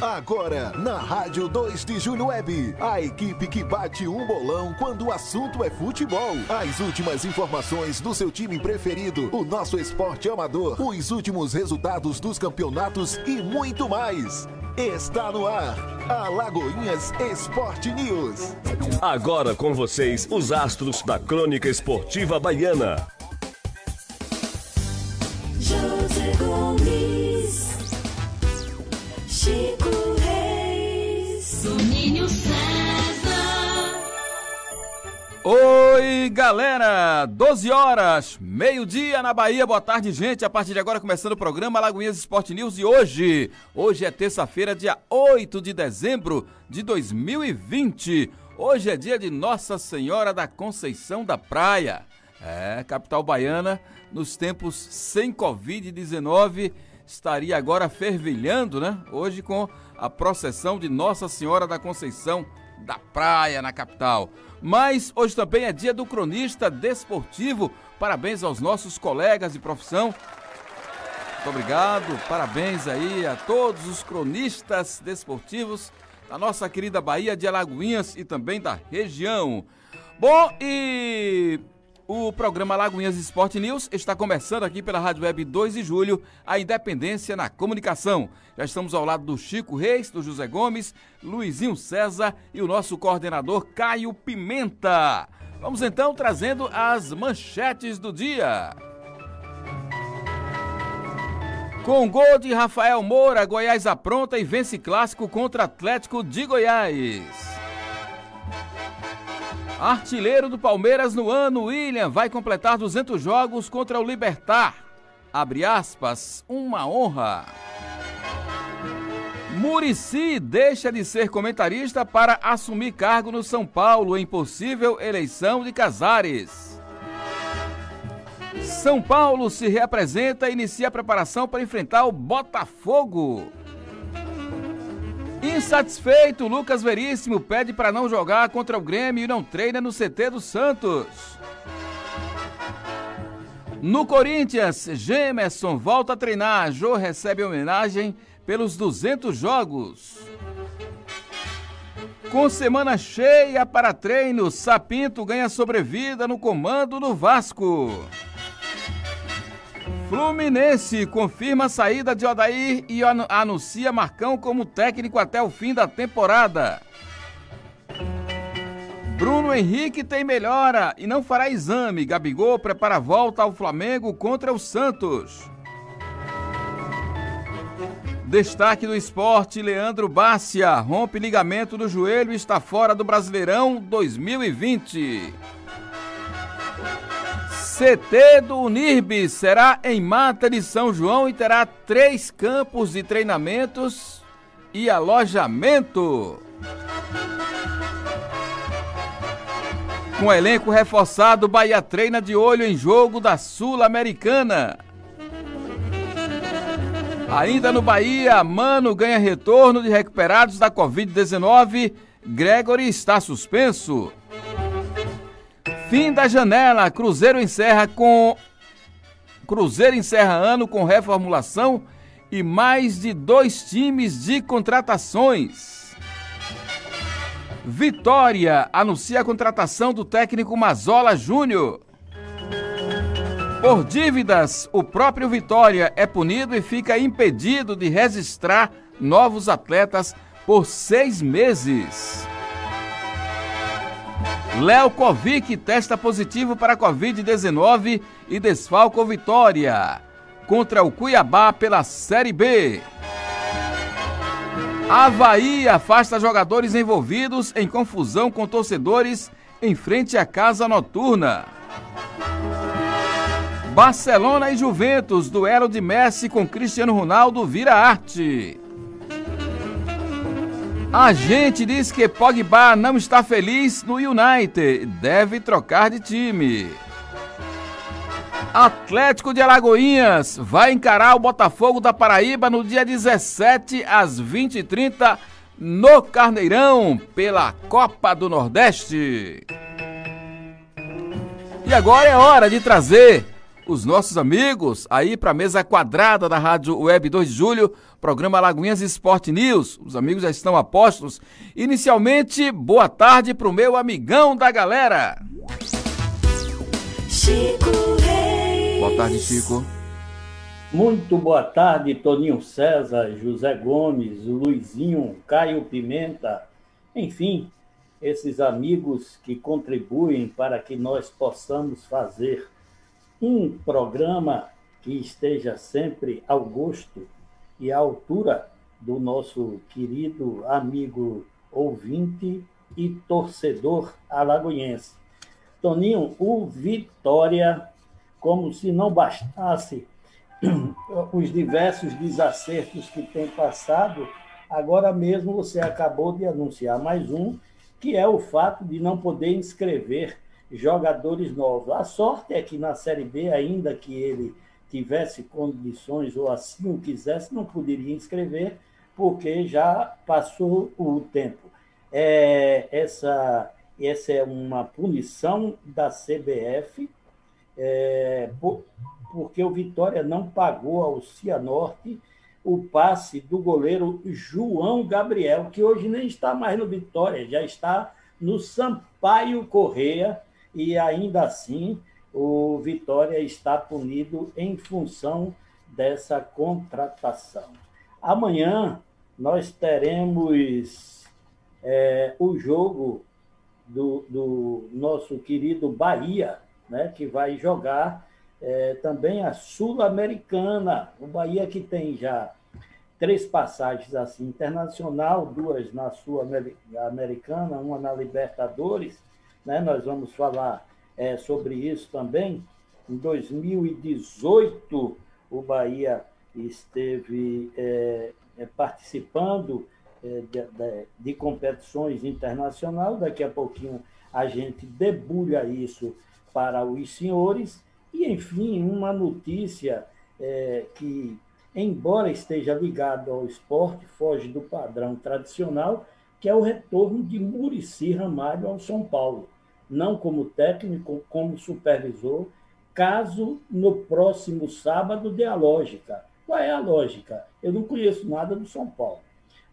Agora, na Rádio 2 de Julho Web, a equipe que bate um bolão quando o assunto é futebol. As últimas informações do seu time preferido, o nosso esporte amador, os últimos resultados dos campeonatos e muito mais. Está no ar, Alagoinhas Esporte News. Agora com vocês, os astros da crônica esportiva baiana. José Gomes, Chico Reis, Domínio César. Oi, galera! 12 horas, meio-dia na Bahia. Boa tarde, gente. A partir de agora começando o programa Lagoinhas Esporte News e hoje, hoje é terça-feira, dia 8 de dezembro de 2020. Hoje é dia de Nossa Senhora da Conceição da Praia. É, capital baiana, nos tempos sem Covid-19, estaria agora fervilhando, né? Hoje com a processão de Nossa Senhora da Conceição da Praia na capital. Mas hoje também é dia do cronista desportivo. Parabéns aos nossos colegas de profissão. Muito obrigado, parabéns aí a todos os cronistas desportivos da nossa querida Bahia de Alagoinhas e também da região. Bom, e o programa Lagoinhas Esporte News está começando aqui pela Rádio Web 2 de Julho, a independência na comunicação. Já estamos ao lado do Chico Reis, do José Gomes, Luizinho César e o nosso coordenador Caio Pimenta. Vamos então trazendo as manchetes do dia. Com gol de Rafael Moura, Goiás apronta e vence clássico contra Atlético de Goiás. Artilheiro do Palmeiras no ano, William, vai completar 200 jogos contra o Libertar. Abre aspas, uma honra. Murici deixa de ser comentarista para assumir cargo no São Paulo em possível eleição de Casares. São Paulo se reapresenta e inicia a preparação para enfrentar o Botafogo. Insatisfeito, Lucas Veríssimo pede para não jogar contra o Grêmio e não treina no CT do Santos. No Corinthians, Gemerson volta a treinar. Jô recebe homenagem pelos 200 jogos. Com semana cheia para treino, Sapinto ganha sobrevida no comando do Vasco. Fluminense confirma a saída de Odair e anuncia Marcão como técnico até o fim da temporada. Bruno Henrique tem melhora e não fará exame. Gabigol prepara a volta ao Flamengo contra o Santos. Destaque do esporte: Leandro Bácia rompe ligamento do joelho e está fora do Brasileirão 2020. CT do Unirb será em Mata de São João e terá três campos de treinamentos e alojamento. Com elenco reforçado, Bahia treina de olho em jogo da Sul-Americana. Ainda no Bahia, Mano ganha retorno de recuperados da Covid-19. Gregory está suspenso. Fim da janela. Cruzeiro encerra com Cruzeiro encerra ano com reformulação e mais de dois times de contratações. Vitória anuncia a contratação do técnico Mazola Júnior. Por dívidas, o próprio Vitória é punido e fica impedido de registrar novos atletas por seis meses. Léo Kovic testa positivo para Covid-19 e desfalca o Vitória contra o Cuiabá pela Série B. Havaí afasta jogadores envolvidos em confusão com torcedores em frente à casa noturna. Barcelona e Juventus, duelo de Messi com Cristiano Ronaldo vira arte. A gente diz que Pogba não está feliz no United, deve trocar de time. Atlético de Alagoinhas vai encarar o Botafogo da Paraíba no dia 17 às 20h30 no Carneirão pela Copa do Nordeste. E agora é hora de trazer os nossos amigos aí para a mesa quadrada da Rádio Web 2 de Julho, programa Lagoinhas Esporte News. Os amigos já estão a postos. Inicialmente, boa tarde para o meu amigão da galera. Chico Reis. Boa tarde, Chico. Muito boa tarde, Toninho César, José Gomes, Luizinho, Caio Pimenta, enfim, esses amigos que contribuem para que nós possamos fazer um programa que esteja sempre ao gosto e à altura do nosso querido amigo ouvinte e torcedor alagoense. Toninho, o Vitória, como se não bastasse os diversos desacertos que tem passado, agora mesmo você acabou de anunciar mais um, que é o fato de não poder inscrever jogadores novos. A sorte é que na Série B, ainda que ele tivesse condições ou assim o quisesse, não poderia inscrever, porque já passou o tempo. É, essa, essa é uma punição da CBF, é, por, porque o Vitória não pagou ao Cianorte o passe do goleiro João Gabriel, que hoje nem está mais no Vitória, já está no Sampaio Correia, e ainda assim o Vitória está punido em função dessa contratação. Amanhã nós teremos é, o jogo do, do, nosso querido Bahia, né, que vai jogar é, também a Sul-Americana. O Bahia que tem já três passagens assim internacional, duas na Sul-Americana, uma na Libertadores. Né? Nós vamos falar é, sobre isso também. Em 2018, o Bahia esteve é, é, participando é, de, de, de, competições internacionais. Daqui a pouquinho a gente debulha isso para os senhores. E, enfim, uma notícia é, que, embora esteja ligada ao esporte, foge do padrão tradicional, que é o retorno de Murici Ramalho ao São Paulo não como técnico, como supervisor, caso no próximo sábado dê a lógica. Qual é a lógica? Eu não conheço nada do São Paulo,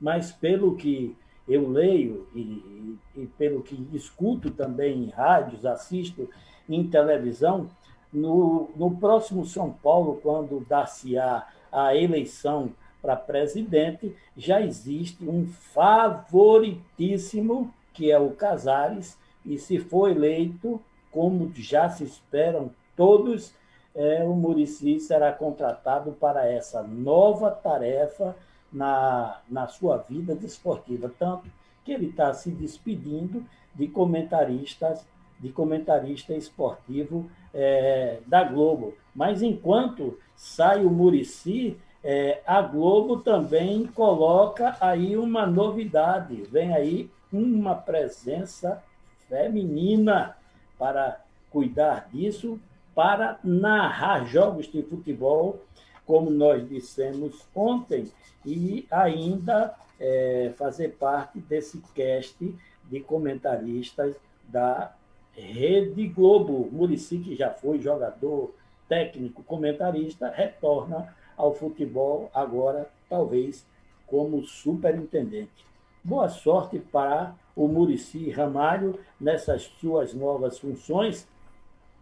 mas pelo que eu leio e, e, pelo que escuto também em rádios, assisto em televisão, no, no próximo São Paulo, quando dar-se-á a eleição para presidente, já existe um favoritíssimo, que é o Casares, e se for eleito, como já se esperam todos, é, o Murici será contratado para essa nova tarefa na, na sua vida desportiva. Tanto que ele está se despedindo de comentaristas, de comentarista esportivo é, da Globo. Mas enquanto sai o Murici, é, a Globo também coloca aí uma novidade. Vem aí uma presença feminina para cuidar disso, para narrar jogos de futebol, como nós dissemos ontem, e ainda é, fazer parte desse cast de comentaristas da Rede Globo. Murici, que já foi jogador, técnico, comentarista, retorna ao futebol agora, talvez, como superintendente. Boa sorte para o Murici Ramalho nessas suas novas funções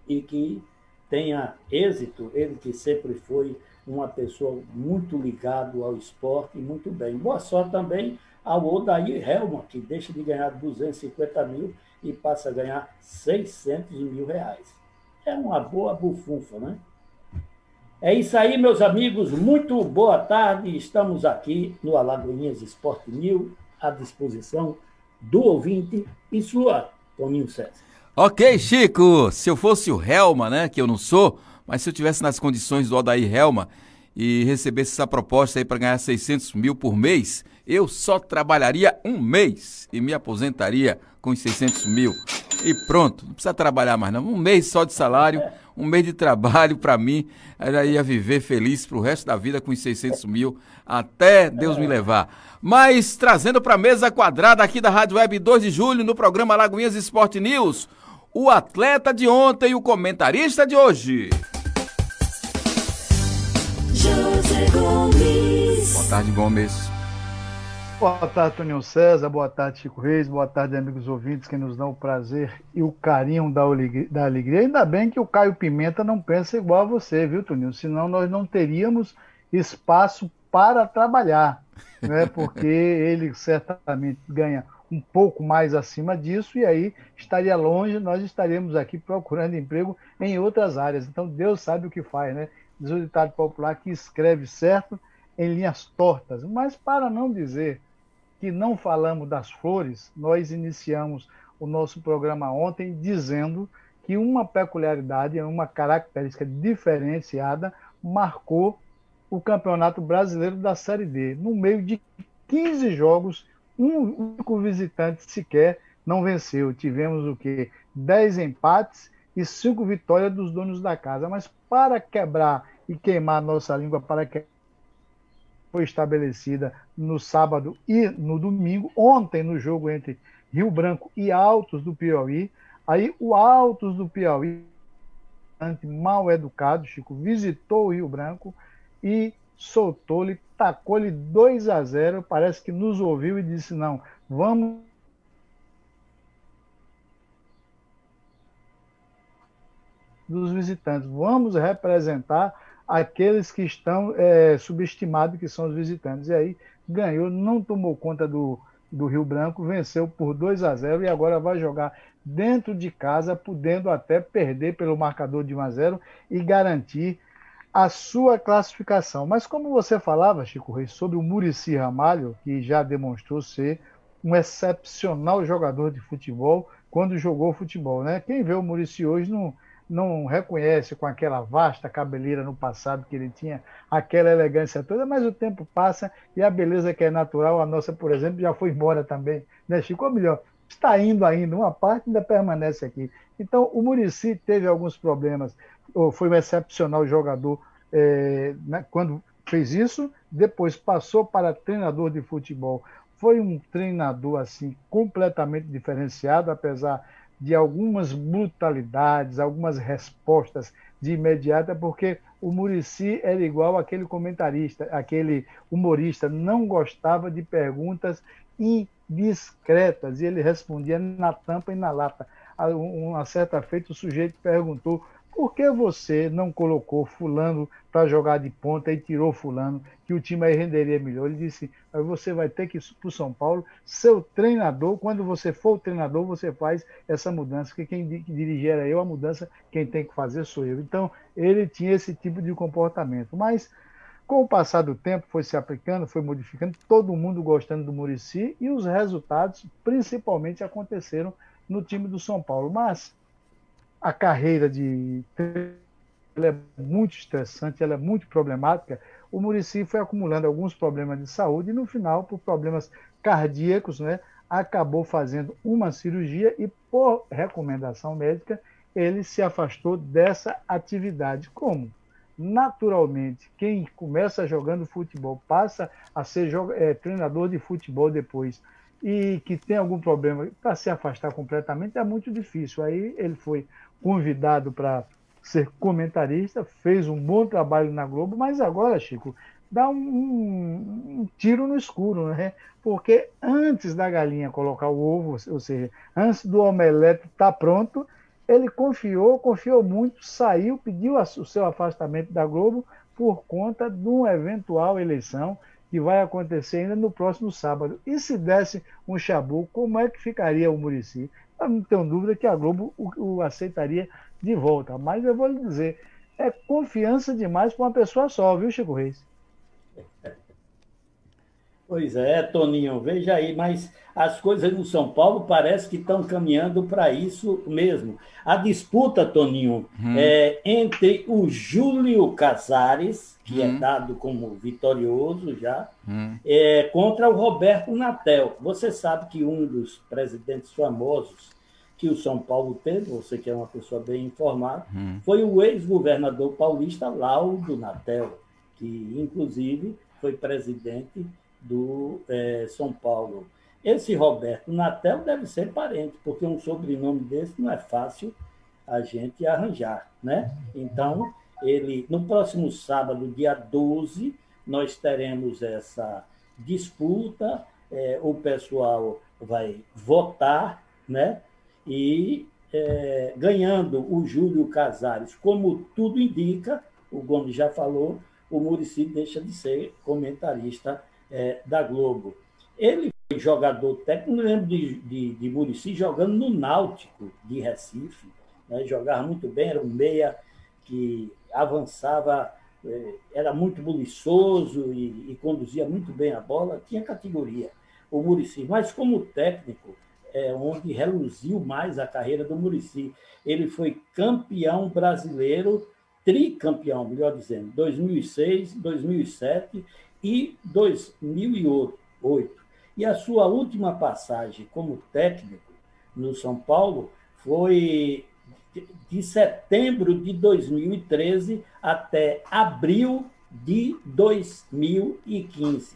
e que tenha êxito, ele que sempre foi uma pessoa muito ligado ao esporte, muito bem. Boa sorte também ao Odair Helma, que deixa de ganhar 250 mil e passa a ganhar 600 mil reais. É uma boa bufunfa, né? É isso aí, meus amigos. Muito boa tarde. Estamos aqui no Alagoinhas Esporte News, à disposição do ouvinte e sua, Toninho César. Ok, Chico. Se eu fosse o Helma, né, que eu não sou, mas se eu tivesse nas condições do Odair Helma e recebesse essa proposta aí para ganhar 600 mil por mês, eu só trabalharia um mês e me aposentaria com os 600 mil. E pronto, não precisa trabalhar mais não. Um mês só de salário, um mês de trabalho para mim, eu ia viver feliz pro resto da vida com os 600 mil, até Deus me levar. Mas trazendo para a mesa quadrada aqui da Rádio Web 2 de julho, no programa Lagoinhas Esporte News, o atleta de ontem e o comentarista de hoje. José Gomes. Boa tarde, Gomes. Boa tarde, Toninho César. Boa tarde, Chico Reis. Boa tarde, amigos ouvintes que nos dão o prazer e o carinho da alegria. Ainda bem que o Caio Pimenta não pensa igual a você, viu, Toninho? Senão nós não teríamos espaço para trabalhar, né? Porque ele certamente ganha um pouco mais acima disso e aí estaria longe, nós estaríamos aqui procurando emprego em outras áreas. Então Deus sabe o que faz, né? Diz o ditado popular que escreve certo em linhas tortas. Mas para não dizer que não falamos das flores, nós iniciamos o nosso programa ontem dizendo que uma peculiaridade, uma característica diferenciada marcou o Campeonato Brasileiro da Série D. No meio de 15 jogos, um único visitante sequer não venceu. Tivemos o quê? 10 empates e 5 vitórias dos donos da casa. Mas para quebrar e queimar nossa língua, para que foi estabelecida no sábado e no domingo, ontem no jogo entre Rio Branco e Altos do Piauí. Aí o Altos do Piauí, mal educado, Chico, visitou o Rio Branco e soltou-lhe, tacou-lhe 2 a 0. Parece que nos ouviu e disse: não, vamos. Dos visitantes, vamos representar aqueles que estão é, subestimados, que são os visitantes. E aí ganhou, não tomou conta do, do Rio Branco, venceu por 2 a 0 e agora vai jogar dentro de casa, podendo até perder pelo marcador de 1 a 0 e garantir a sua classificação. Mas como você falava, Chico Reis, sobre o Murici Ramalho, que já demonstrou ser um excepcional jogador de futebol quando jogou futebol, né? Quem vê o Murici hoje não não reconhece com aquela vasta cabeleira no passado que ele tinha, aquela elegância toda, mas o tempo passa e a beleza que é natural, a nossa, por exemplo, já foi embora também, né, Chico? Ou melhor, está indo ainda, uma parte ainda permanece aqui. Então, o Murici teve alguns problemas, foi um excepcional jogador é, né, quando fez isso, depois passou para treinador de futebol. Foi um treinador assim completamente diferenciado, apesar de algumas brutalidades, algumas respostas de imediata, porque o Murici era igual aquele comentarista, aquele humorista, não gostava de perguntas indiscretas, e ele respondia na tampa e na lata. Uma certa feita, o sujeito perguntou por que você não colocou fulano para jogar de ponta e tirou fulano, que o time aí renderia melhor? Ele disse, você vai ter que ir para o São Paulo, seu treinador, quando você for o treinador, você faz essa mudança, porque quem dirigir era eu, a mudança quem tem que fazer sou eu. Então, ele tinha esse tipo de comportamento. Mas, com o passar do tempo, foi se aplicando, foi modificando, todo mundo gostando do Murici, e os resultados, principalmente, aconteceram no time do São Paulo. Mas a carreira de ela é muito estressante, ela é muito problemática. O Murici foi acumulando alguns problemas de saúde e no final, por problemas cardíacos, né, acabou fazendo uma cirurgia e por recomendação médica ele se afastou dessa atividade. Como? Naturalmente, quem começa jogando futebol passa a ser é, treinador de futebol depois e que tem algum problema para se afastar completamente é muito difícil. Aí ele foi convidado para ser comentarista, fez um bom trabalho na Globo, mas agora, Chico, dá um, um, tiro no escuro, né? Porque antes da galinha colocar o ovo, ou seja, antes do omelete estar tá pronto, ele confiou, confiou muito, saiu, pediu o seu afastamento da Globo por conta de uma eventual eleição que vai acontecer ainda no próximo sábado. E se desse um chabu, como é que ficaria o Murici? Eu não tenho dúvida que a Globo o, o aceitaria de volta. Mas eu vou lhe dizer, é confiança demais para uma pessoa só, viu, Chico Reis? Pois é, Toninho, veja aí, mas as coisas no São Paulo parece que estão caminhando para isso mesmo. A disputa, Toninho, hum. é entre o Júlio Casares, que é hum. é dado como vitorioso já, hum. é, contra o Roberto Natel. Você sabe que um dos presidentes famosos que o São Paulo teve, você que é uma pessoa bem informada, hum. foi o ex-governador paulista Laudo Natel, que inclusive foi presidente do é, São Paulo. Esse Roberto Natel deve ser parente, porque um sobrenome desse não é fácil a gente arranjar, né? Então, Ele, no próximo sábado, dia 12, nós teremos essa disputa, é, o pessoal vai votar, né? E é, ganhando o Júlio Casares, como tudo indica, o Gomes já falou, o Murici deixa de ser comentarista é, da Globo. Ele foi jogador técnico, lembro de, de, de Murici jogando no Náutico de Recife, né? jogava muito bem, era um meia que avançava, é, era muito buliçoso e, e conduzia muito bem a bola, tinha categoria, o Murici. Mas como técnico, é onde reluziu mais a carreira do Murici. Ele foi campeão brasileiro, tricampeão, melhor dizendo, 2006, 2007 e 2008. E a sua última passagem como técnico no São Paulo foi de setembro de 2013 até abril de 2015.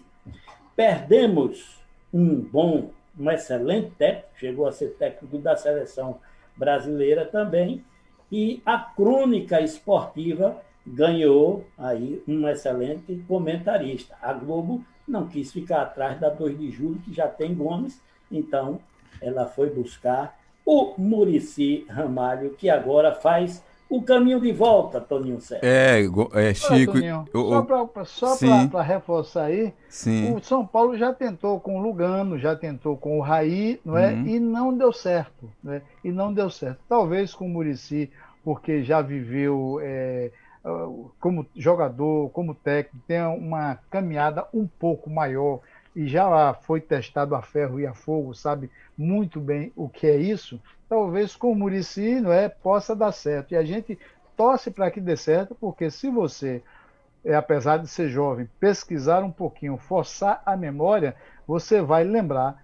Perdemos um bom um excelente técnico, chegou a ser técnico da seleção brasileira também, e a crônica esportiva ganhou aí um excelente comentarista. A Globo não quis ficar atrás da 2 de julho, que já tem Gomes, então ela foi buscar o Murici Ramalho, que agora faz o caminho de volta, Toninho Sérgio. É, é Chico. Olha, Toninho, só para reforçar aí, sim. o São Paulo já tentou com o Lugano, já tentou com o Raí, não é? Uhum. E não deu certo. Né? E não deu certo. Talvez com o Murici, porque já viveu é, como jogador, como técnico, tenha uma caminhada um pouco maior e já foi testado a ferro e a fogo, sabe muito bem o que é isso, talvez com o Murici não é, possa dar certo. E a gente torce para que dê certo, porque se você, é, apesar de ser jovem, pesquisar um pouquinho, forçar a memória, você vai lembrar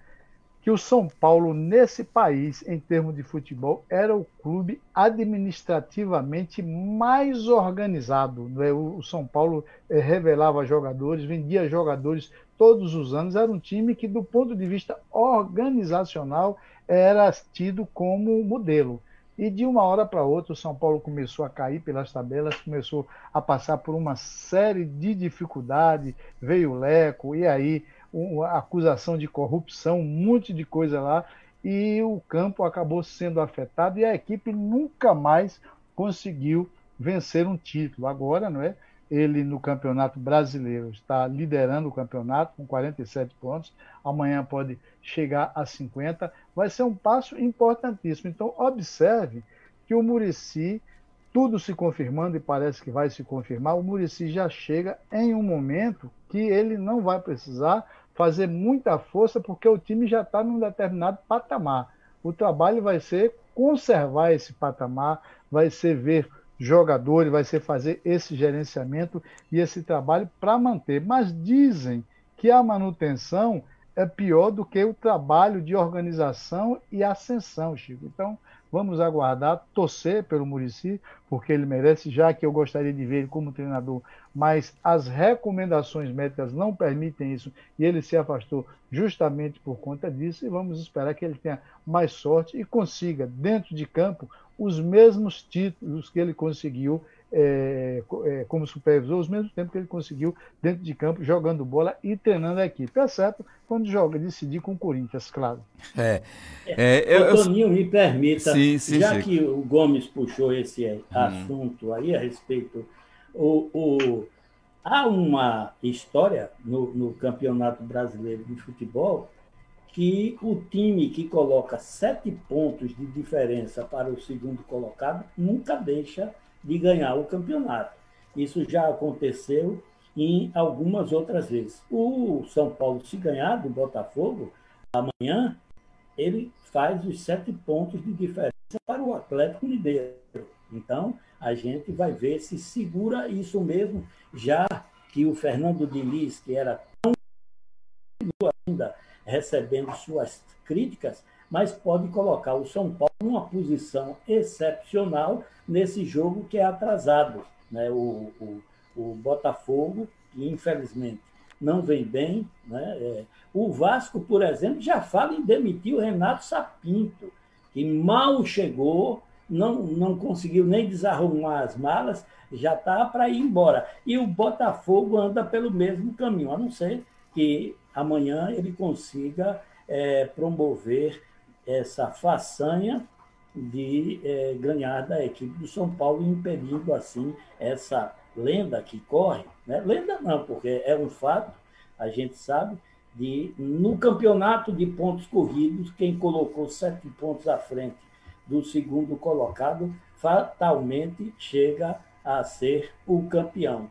que o São Paulo, nesse país, em termos de futebol, era o clube administrativamente mais organizado. Né? O São Paulo é, revelava jogadores, vendia jogadores todos os anos. Era um time que, do ponto de vista organizacional, era tido como modelo. E de uma hora para outra, o São Paulo começou a cair pelas tabelas, começou a passar por uma série de dificuldades. Veio o Leco, e aí uma acusação de corrupção, um monte de coisa lá, e o campo acabou sendo afetado e a equipe nunca mais conseguiu vencer um título. Agora, não é? Ele no Campeonato Brasileiro está liderando o campeonato com 47 pontos. Amanhã pode chegar a 50. Vai ser um passo importantíssimo. Então, observe que o Murici, tudo se confirmando e parece que vai se confirmar, o Murici já chega em um momento que ele não vai precisar fazer muita força, porque o time já está num determinado patamar. O trabalho vai ser conservar esse patamar, vai ser ver jogadores, vai ser fazer esse gerenciamento e esse trabalho para manter. Mas dizem que a manutenção é pior do que o trabalho de organização e ascensão, Chico. Então, Vamos aguardar, torcer pelo Murici, porque ele merece, já que eu gostaria de ver ele como treinador, mas as recomendações médicas não permitem isso e ele se afastou justamente por conta disso. E vamos esperar que ele tenha mais sorte e consiga, dentro de campo, os mesmos títulos que ele conseguiu é, é, como supervisor, os mesmos tempos que ele conseguiu dentro de campo, jogando bola e treinando a equipe. É certo quando joga, decidir com o Corinthians, claro. É. é eu, Toninho, me permita, sim, sim, já sim. que o Gomes puxou esse hum. assunto aí a respeito, o, o, há uma história no, no Campeonato Brasileiro de Futebol que o time que coloca sete pontos de diferença para o segundo colocado nunca deixa de ganhar o campeonato. Isso já aconteceu em algumas outras vezes. O São Paulo, se ganhar do Botafogo, amanhã, ele faz os sete pontos de diferença para o Atlético Mineiro. Então, a gente vai ver se segura isso mesmo, já que o Fernando Diniz, que era tão ainda recebendo suas críticas, mas pode colocar o São Paulo numa posição excepcional nesse jogo que é atrasado. Né? O, o, o Botafogo, que infelizmente não vem bem. Né? É, o Vasco, por exemplo, já fala em demitir o Renato Sapinto, que mal chegou, não, não conseguiu nem desarrumar as malas, já está para ir embora. E o Botafogo anda pelo mesmo caminho, a não ser que amanhã ele consiga é, promover essa façanha de é, ganhar da equipe do São Paulo, impedindo assim essa lenda que corre. Né? Lenda não, porque é um fato, a gente sabe, de no campeonato de pontos corridos, quem colocou sete pontos à frente do segundo colocado fatalmente chega a ser o campeão.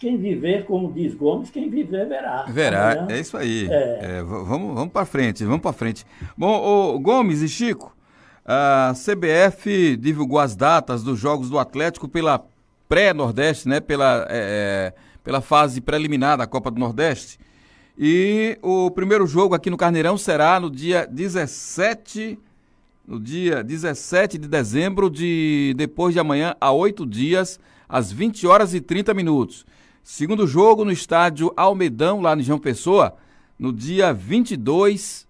Quem viver, como diz Gomes, quem viver verá. Verá, Amanhã, é isso aí. É... É, vamos vamos para frente, vamos para frente. Bom, o Gomes e Chico, a CBF divulgou as datas dos jogos do Atlético pela pré-Nordeste, né? Pela, é, é, pela fase preliminar da Copa do Nordeste. E o primeiro jogo aqui no Carneirão será no dia 17 no dia 17 de dezembro de depois de amanhã a oito dias, às 20 horas e 30 minutos. Segundo jogo no estádio Almedão, lá no João Pessoa, no dia 22,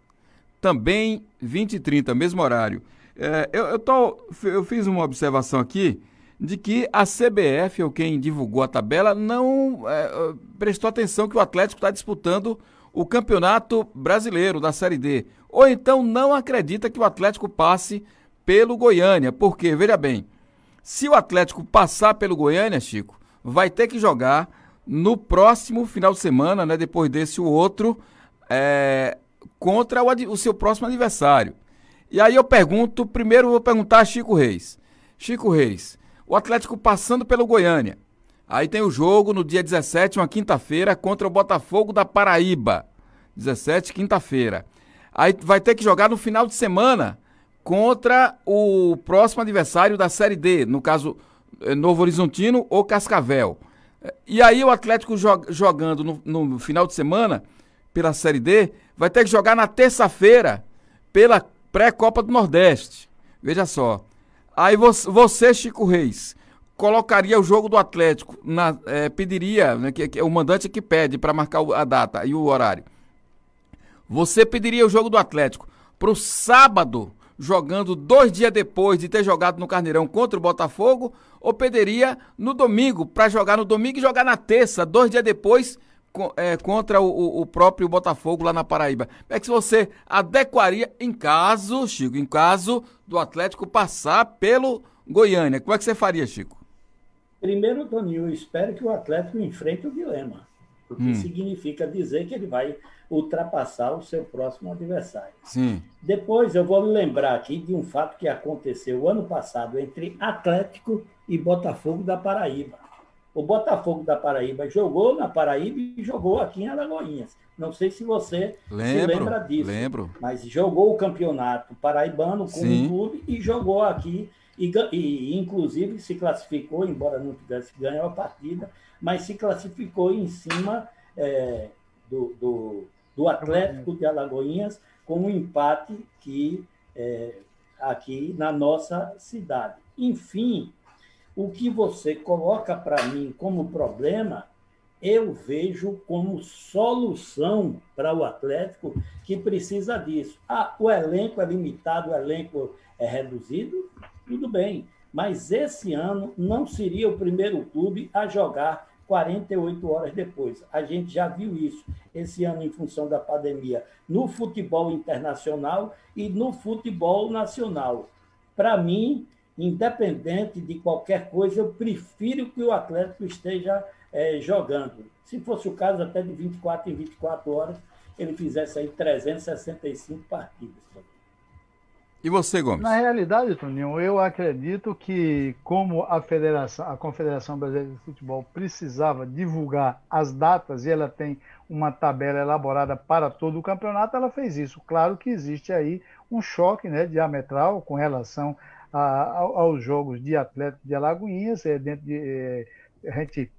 também 20 e 30, mesmo horário. É, eu, eu, tô, eu fiz uma observação aqui de que a CBF, ou quem divulgou a tabela, não é, prestou atenção que o Atlético está disputando o Campeonato Brasileiro da Série D. Ou então não acredita que o Atlético passe pelo Goiânia. Porque, veja bem, se o Atlético passar pelo Goiânia, Chico, vai ter que jogar no próximo final de semana, né? Depois desse o outro, é, contra o, o seu próximo adversário. E aí eu pergunto, primeiro eu vou perguntar a Chico Reis. Chico Reis, o Atlético passando pelo Goiânia, Aí tem o jogo no dia 17, uma quinta-feira, contra o Botafogo da Paraíba. 17, quinta-feira. Aí vai ter que jogar no final de semana contra o próximo adversário da Série D, no caso eh, Novo Horizontino ou Cascavel. E aí o Atlético jogando no, no final de semana pela Série D, vai ter que jogar na terça-feira pela pré-Copa do Nordeste. Veja só. Aí você, Chico Reis, colocaria o jogo do Atlético, na, é, pediria, né, que, que, o mandante que pede para marcar a data e o horário. Você pediria o jogo do Atlético para o sábado, jogando dois dias depois de ter jogado no Carneirão contra o Botafogo, ou pediria no domingo, para jogar no domingo e jogar na terça, dois dias depois, é, contra o, o, próprio Botafogo lá na Paraíba. É que você adequaria em caso, Chico, em caso do Atlético passar pelo Goiânia. Como é que você faria, Chico? Primeiro, Toninho, eu espero que o Atlético enfrente o dilema, porque hum. significa dizer que ele vai ultrapassar o seu próximo adversário. Sim. Depois, eu vou lembrar aqui de um fato que aconteceu ano passado entre Atlético e Botafogo da Paraíba. O Botafogo da Paraíba jogou na Paraíba e jogou aqui em Alagoinhas. Não sei se você lembro, se lembra disso. Lembro. Mas jogou o campeonato paraibano com o clube e jogou aqui e, e, inclusive se classificou, embora não tivesse ganho a partida, mas se classificou em cima é, do, do, do, Atlético de Alagoinhas com um empate que é, aqui na nossa cidade. Enfim, o que você coloca para mim como problema, eu vejo como solução para o Atlético que precisa disso. Ah, o elenco é limitado, o elenco é reduzido? tudo bem. Mas esse ano não seria o primeiro clube a jogar 48 horas depois. A gente já viu isso esse ano em função da pandemia no futebol internacional e no futebol nacional. Para mim, independente de qualquer coisa, eu prefiro que o Atlético esteja é, jogando. Se fosse o caso, até de 24 em 24 horas, ele fizesse aí 365 partidas. E você, Gomes? Na realidade, Toninho, eu acredito que como a Federação, a Confederação Brasileira de Futebol precisava divulgar as datas e ela tem uma tabela elaborada para todo o campeonato, ela fez isso. Claro que existe aí um choque né, diametral com relação a, aos jogos de Atlético de Alagoinhas, é, dentro de, é, a gente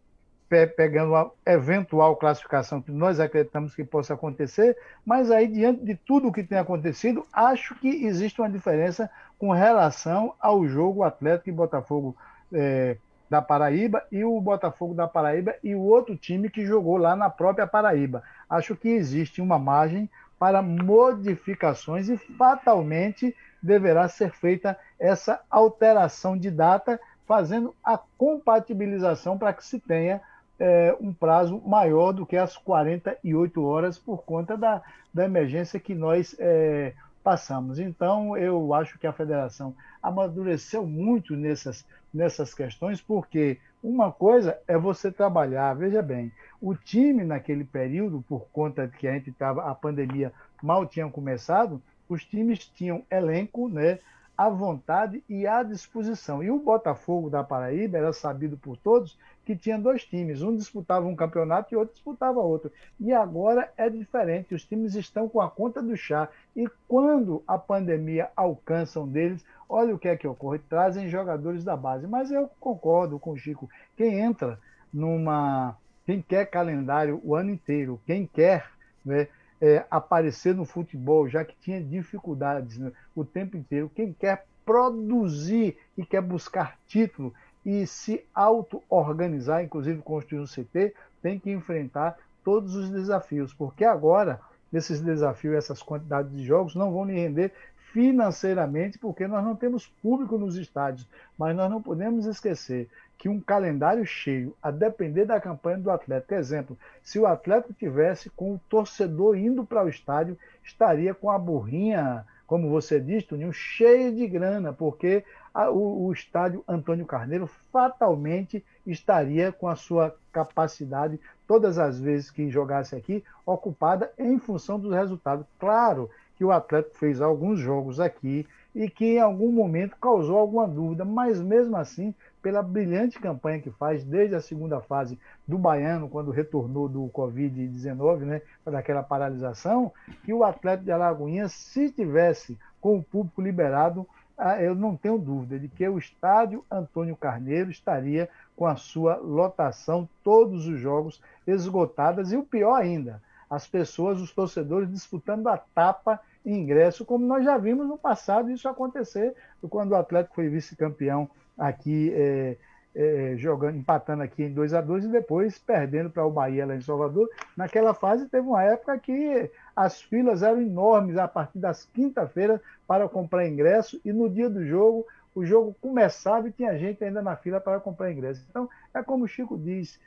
pegando a eventual classificação que nós acreditamos que possa acontecer, mas aí, diante de tudo o que tem acontecido, acho que existe uma diferença com relação ao jogo Atlético e Botafogo é, da Paraíba e o Botafogo da Paraíba e o outro time que jogou lá na própria Paraíba. Acho que existe uma margem para modificações e fatalmente deverá ser feita essa alteração de data fazendo a compatibilização para que se tenha é, um prazo maior do que as 48 horas por conta da, da emergência que nós é, passamos. Então, eu acho que a federação amadureceu muito nessas, nessas questões, porque uma coisa é você trabalhar, veja bem, o time naquele período, por conta de que a gente estava, a pandemia mal tinha começado, os times tinham elenco, né? À vontade e à disposição. E o Botafogo da Paraíba era sabido por todos que tinha dois times, um disputava um campeonato e outro disputava outro. E agora é diferente, os times estão com a conta do chá. E quando a pandemia alcança um deles, olha o que é que ocorre, trazem jogadores da base. Mas eu concordo com o Chico, quem entra numa. Quem quer calendário o ano inteiro, quem quer né, é, aparecer no futebol, já que tinha dificuldades né, o tempo inteiro, quem quer produzir e quer buscar título e se auto-organizar, inclusive construir um CT, tem que enfrentar todos os desafios, porque agora esses desafios, essas quantidades de jogos não vão lhe render financeiramente, porque nós não temos público nos estádios, mas nós não podemos esquecer que um calendário cheio, a depender da campanha do Atlético, exemplo, se o Atlético tivesse com o torcedor indo para o estádio, estaria com a burrinha, como você disse, Toninho, cheia de grana, porque a, o, o estádio Antônio Carneiro fatalmente estaria com a sua capacidade, todas as vezes que jogasse aqui, ocupada em função dos resultados. Claro que o Atlético fez alguns jogos aqui e que em algum momento causou alguma dúvida, mas mesmo assim, pela brilhante campanha que faz desde a segunda fase do Baiano, quando retornou do Covid-19, né, daquela paralisação, que o Atlético de Alagoinhas, se tivesse com o público liberado, ah, eu não tenho dúvida de que o estádio Antônio Carneiro estaria com a sua lotação, todos os jogos esgotadas, e o pior ainda, as pessoas, os torcedores disputando a tapa ingresso, como nós já vimos no passado isso acontecer quando o Atlético foi vice-campeão aqui, é, é, jogando, empatando aqui em 2 a 2 e depois perdendo para o Bahia lá em Salvador. Naquela fase teve uma época que as filas eram enormes a partir das quinta-feiras para comprar ingresso e no dia do jogo o jogo começava e tinha gente ainda na fila para comprar ingresso. Então, é como o Chico diz,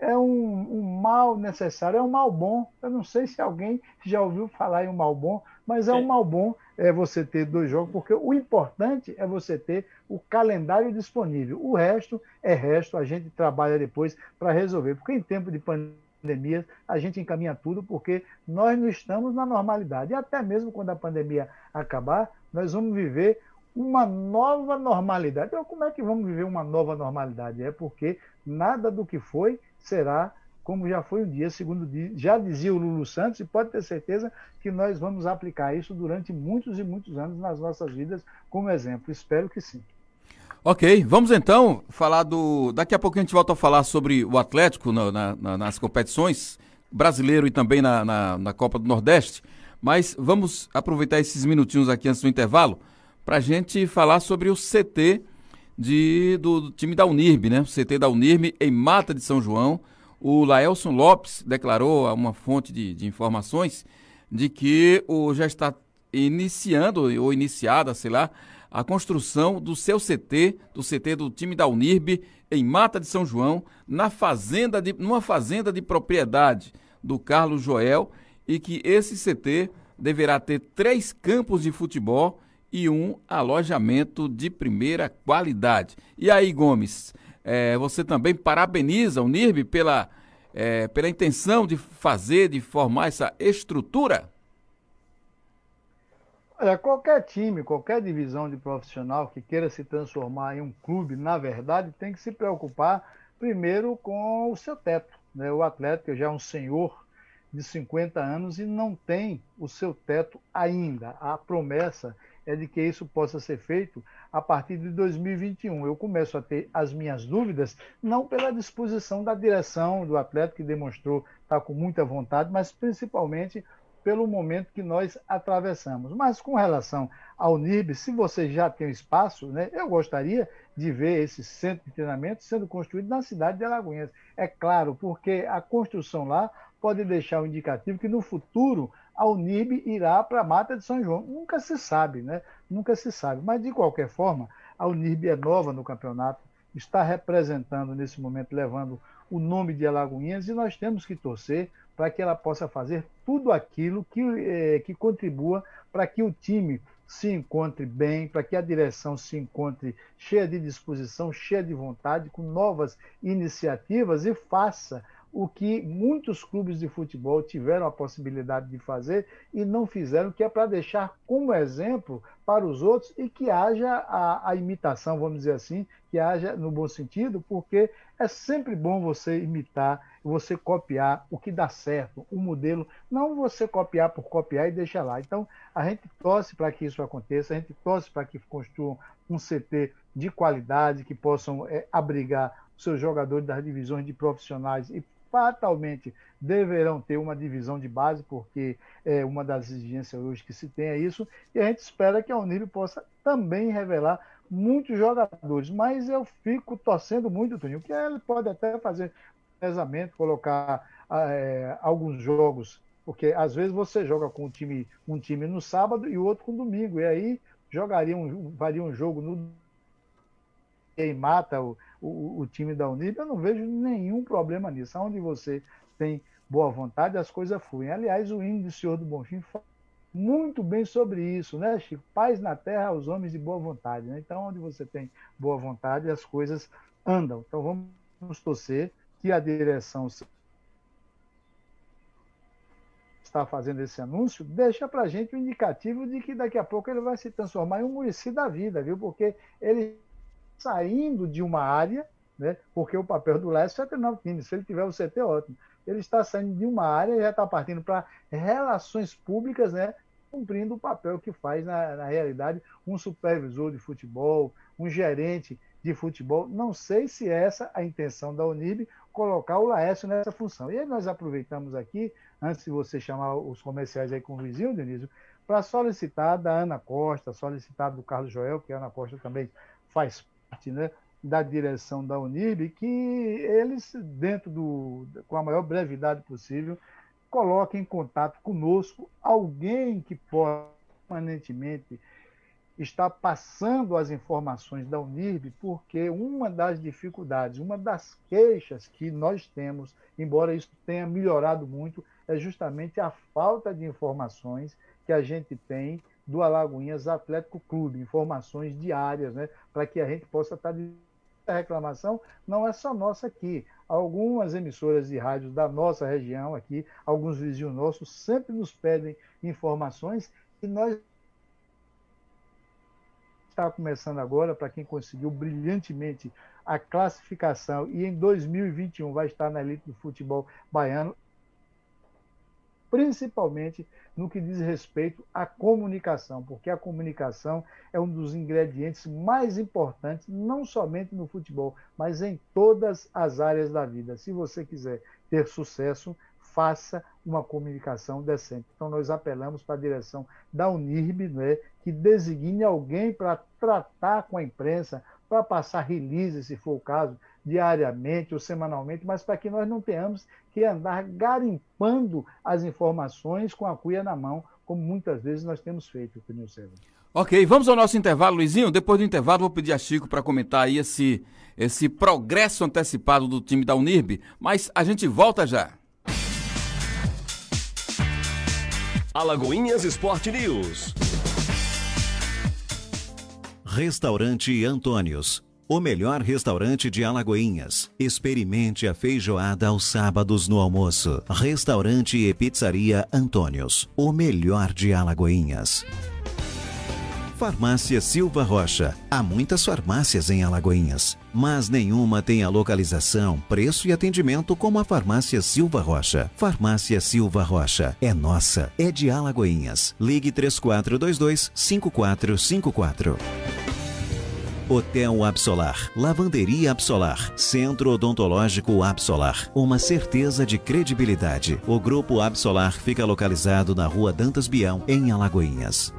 é um, um, mal necessário, é um mal bom. Eu não sei se alguém já ouviu falar em um mal bom, mas é um mal bom é você ter dois jogos, porque o importante é você ter o calendário disponível. O resto é resto, a gente trabalha depois para resolver. Porque em tempo de pandemia a gente encaminha tudo, porque nós não estamos na normalidade. E até mesmo quando a pandemia acabar, nós vamos viver uma nova normalidade. Então, como é que vamos viver uma nova normalidade? É porque nada do que foi será como já foi um dia, segundo já dizia o Lulu Santos, e pode ter certeza que nós vamos aplicar isso durante muitos e muitos anos nas nossas vidas como exemplo. Espero que sim. Ok, vamos então falar do. Daqui a pouco a gente volta a falar sobre o Atlético na, na, nas competições, brasileiro e também na, na, na Copa do Nordeste. Mas vamos aproveitar esses minutinhos aqui antes do intervalo para a gente falar sobre o CT de, do, time da Unirb, né? O CT da Unirb em Mata de São João. O Laelson Lopes declarou a uma fonte de, de informações de que o, já está iniciando, ou iniciada, sei lá, a construção do seu CT, do CT do time da Unirb, em Mata de São João, na fazenda de, numa fazenda de propriedade do Carlos Joel, e que esse CT deverá ter três campos de futebol e um alojamento de primeira qualidade. E aí, Gomes, é, você também parabeniza o NIRB pela, é, pela intenção de fazer, de formar essa estrutura? Olha, qualquer time, qualquer divisão de profissional que queira se transformar em um clube, na verdade, tem que se preocupar primeiro com o seu teto. Né? O atleta já é um senhor de 50 anos e não tem o seu teto ainda. A promessa é de que isso possa ser feito a partir de 2021. Eu começo a ter as minhas dúvidas, não pela disposição da direção do atleta, que demonstrou estar com muita vontade, mas principalmente pelo momento que nós atravessamos. Mas com relação ao NIB, se você já tem espaço, né, eu gostaria de ver esse centro de treinamento sendo construído na cidade de Alagoinhas. É claro, porque a construção lá pode deixar o um indicativo que no futuro a Unib irá para a Mata de São João. Nunca se sabe, né? Nunca se sabe. Mas, de qualquer forma, a Unib é nova no campeonato, está representando nesse momento, levando o nome de Alagoinhas, e nós temos que torcer para que ela possa fazer tudo aquilo que, é, que contribua para que o time se encontre bem, para que a direção se encontre cheia de disposição, cheia de vontade, com novas iniciativas e faça o que muitos clubes de futebol tiveram a possibilidade de fazer e não fizeram, que é para deixar como exemplo para os outros e que haja a, a, imitação, vamos dizer assim, que haja no bom sentido, porque é sempre bom você imitar, você copiar o que dá certo, o modelo, não você copiar por copiar e deixar lá. Então, a gente torce para que isso aconteça, a gente torce para que construam um CT de qualidade, que possam é, abrigar seus jogadores das divisões de profissionais e fatalmente deverão ter uma divisão de base, porque é uma das exigências hoje que se tem é isso, e a gente espera que a Unir possa também revelar muitos jogadores, mas eu fico torcendo muito, Toninho, que ele pode até fazer pesamento, colocar é, alguns jogos, porque às vezes você joga com um time, um time no sábado e o outro com domingo, e aí jogaria um, varia um jogo no e mata o, o, o, time da Unida, eu não vejo nenhum problema nisso. Onde você tem boa vontade, as coisas fluem. Aliás, o hino do Senhor do Bonfim fala muito bem sobre isso, né, Chico? Paz na terra aos homens de boa vontade. Né? Então, onde você tem boa vontade, as coisas andam. Então, vamos torcer que a direção está fazendo esse anúncio, deixa para a gente o um indicativo de que daqui a pouco ele vai se transformar em um Murici da vida, viu? Porque ele saindo de uma área, né? porque o papel do Lécio é treinar o time. Se ele tiver o CT, ótimo. Ele está saindo de uma área e já está partindo para relações públicas, né? cumprindo o papel que faz, na, na realidade, um supervisor de futebol, um gerente de futebol. Não sei se essa é a intenção da Unib, colocar o Laércio nessa função. E aí nós aproveitamos aqui, antes de você chamar os comerciais aí com o Luizinho, Denise, para solicitar da Ana Costa, solicitar do Carlos Joel, que a Ana Costa também faz parte né, da direção da Unib, que eles, dentro do, com a maior brevidade possível, coloquem em contato conosco alguém que possa permanentemente estar passando as informações da Unirb, porque uma das dificuldades, uma das queixas que nós temos, embora isso tenha melhorado muito, é justamente a falta de informações que a gente tem do Alagoinhas Atlético Clube, informações diárias, né, para que a gente possa estar de reclamação não é só nossa aqui. Algumas emissoras de rádios da nossa região aqui, alguns vizinhos nossos, sempre nos pedem informações e nós está começando agora, para quem conseguiu brilhantemente a classificação e em 2021 vai estar na elite do futebol baiano, principalmente no que diz respeito à comunicação, porque a comunicação é um dos ingredientes mais importantes, não somente no futebol, mas em todas as áreas da vida. Se você quiser ter sucesso, faça uma comunicação decente. Então, nós apelamos para a direção da Unirb, né, que designe alguém para tratar com a imprensa, para passar release, se for o caso, diariamente ou semanalmente, mas para que nós não tenhamos que andar garimpando as informações com a cuia na mão, como muitas vezes nós temos feito, César. Ok, vamos ao nosso intervalo, Luizinho. Depois do intervalo, vou pedir a Chico para comentar aí esse, esse progresso antecipado do time da Unirb, mas a gente volta já. Alagoinhas Esporte News. Restaurante Antônios o melhor restaurante de Alagoinhas. Experimente a feijoada aos sábados no almoço. Restaurante e Pizzaria Antônios. O melhor de Alagoinhas. Farmácia Silva Rocha. Há muitas farmácias em Alagoinhas, mas nenhuma tem a localização, preço e atendimento como a Farmácia Silva Rocha. Farmácia Silva Rocha. É nossa, é de Alagoinhas. Ligue 3422 5454. Hotel Absolar, Lavanderia Absolar, Centro Odontológico Absolar. Uma certeza de credibilidade. O Grupo Absolar fica localizado na Rua Dantas Bião, em Alagoinhas.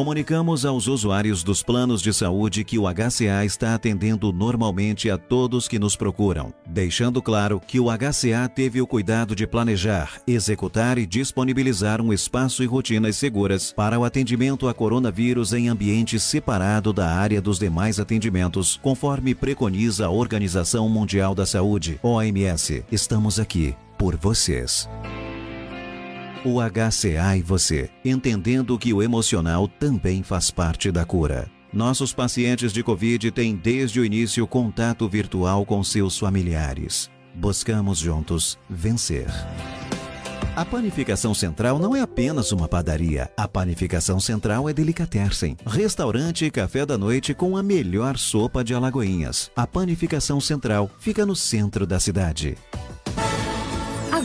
Comunicamos aos usuários dos planos de saúde que o HCA está atendendo normalmente a todos que nos procuram, deixando claro que o HCA teve o cuidado de planejar, executar e disponibilizar um espaço e rotinas seguras para o atendimento a coronavírus em ambiente separado da área dos demais atendimentos, conforme preconiza a Organização Mundial da Saúde, OMS. Estamos aqui por vocês. O HCA e você, entendendo que o emocional também faz parte da cura. Nossos pacientes de Covid têm desde o início contato virtual com seus familiares. Buscamos juntos vencer. A Panificação Central não é apenas uma padaria. A Panificação Central é Delicatessen, restaurante e café da noite com a melhor sopa de Alagoinhas. A Panificação Central fica no centro da cidade.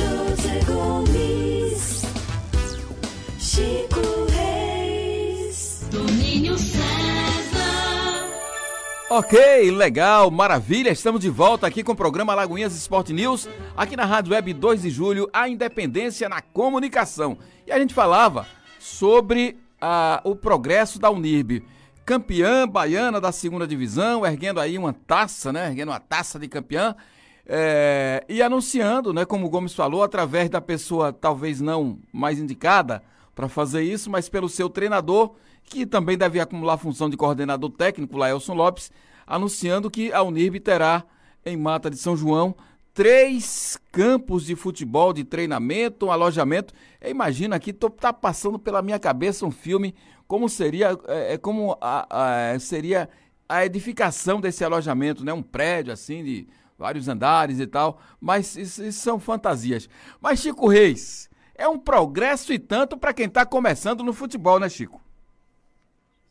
José Gomes, Chico Reis, Toninho César. Ok, legal, maravilha. Estamos de volta aqui com o programa Lagoinhas Esporte News, aqui na Rádio Web 2 de Julho, a independência na comunicação. E a gente falava sobre ah, o progresso da Unirb. Campeã baiana da segunda divisão, erguendo aí uma taça, né? Erguendo uma taça de campeã. É, e anunciando, né, como o Gomes falou, através da pessoa talvez não mais indicada para fazer isso, mas pelo seu treinador, que também deve acumular a função de coordenador técnico, Laelson Lopes, anunciando que a Unirb terá em Mata de São João três campos de futebol, de treinamento, um alojamento. Imagina aqui, tô, tá passando pela minha cabeça um filme como seria, é, é como a, a, seria a edificação desse alojamento, né? Um prédio assim de vários andares e tal, mas isso, isso são fantasias. Mas Chico Reis, é um progresso e tanto para quem está começando no futebol, né, Chico?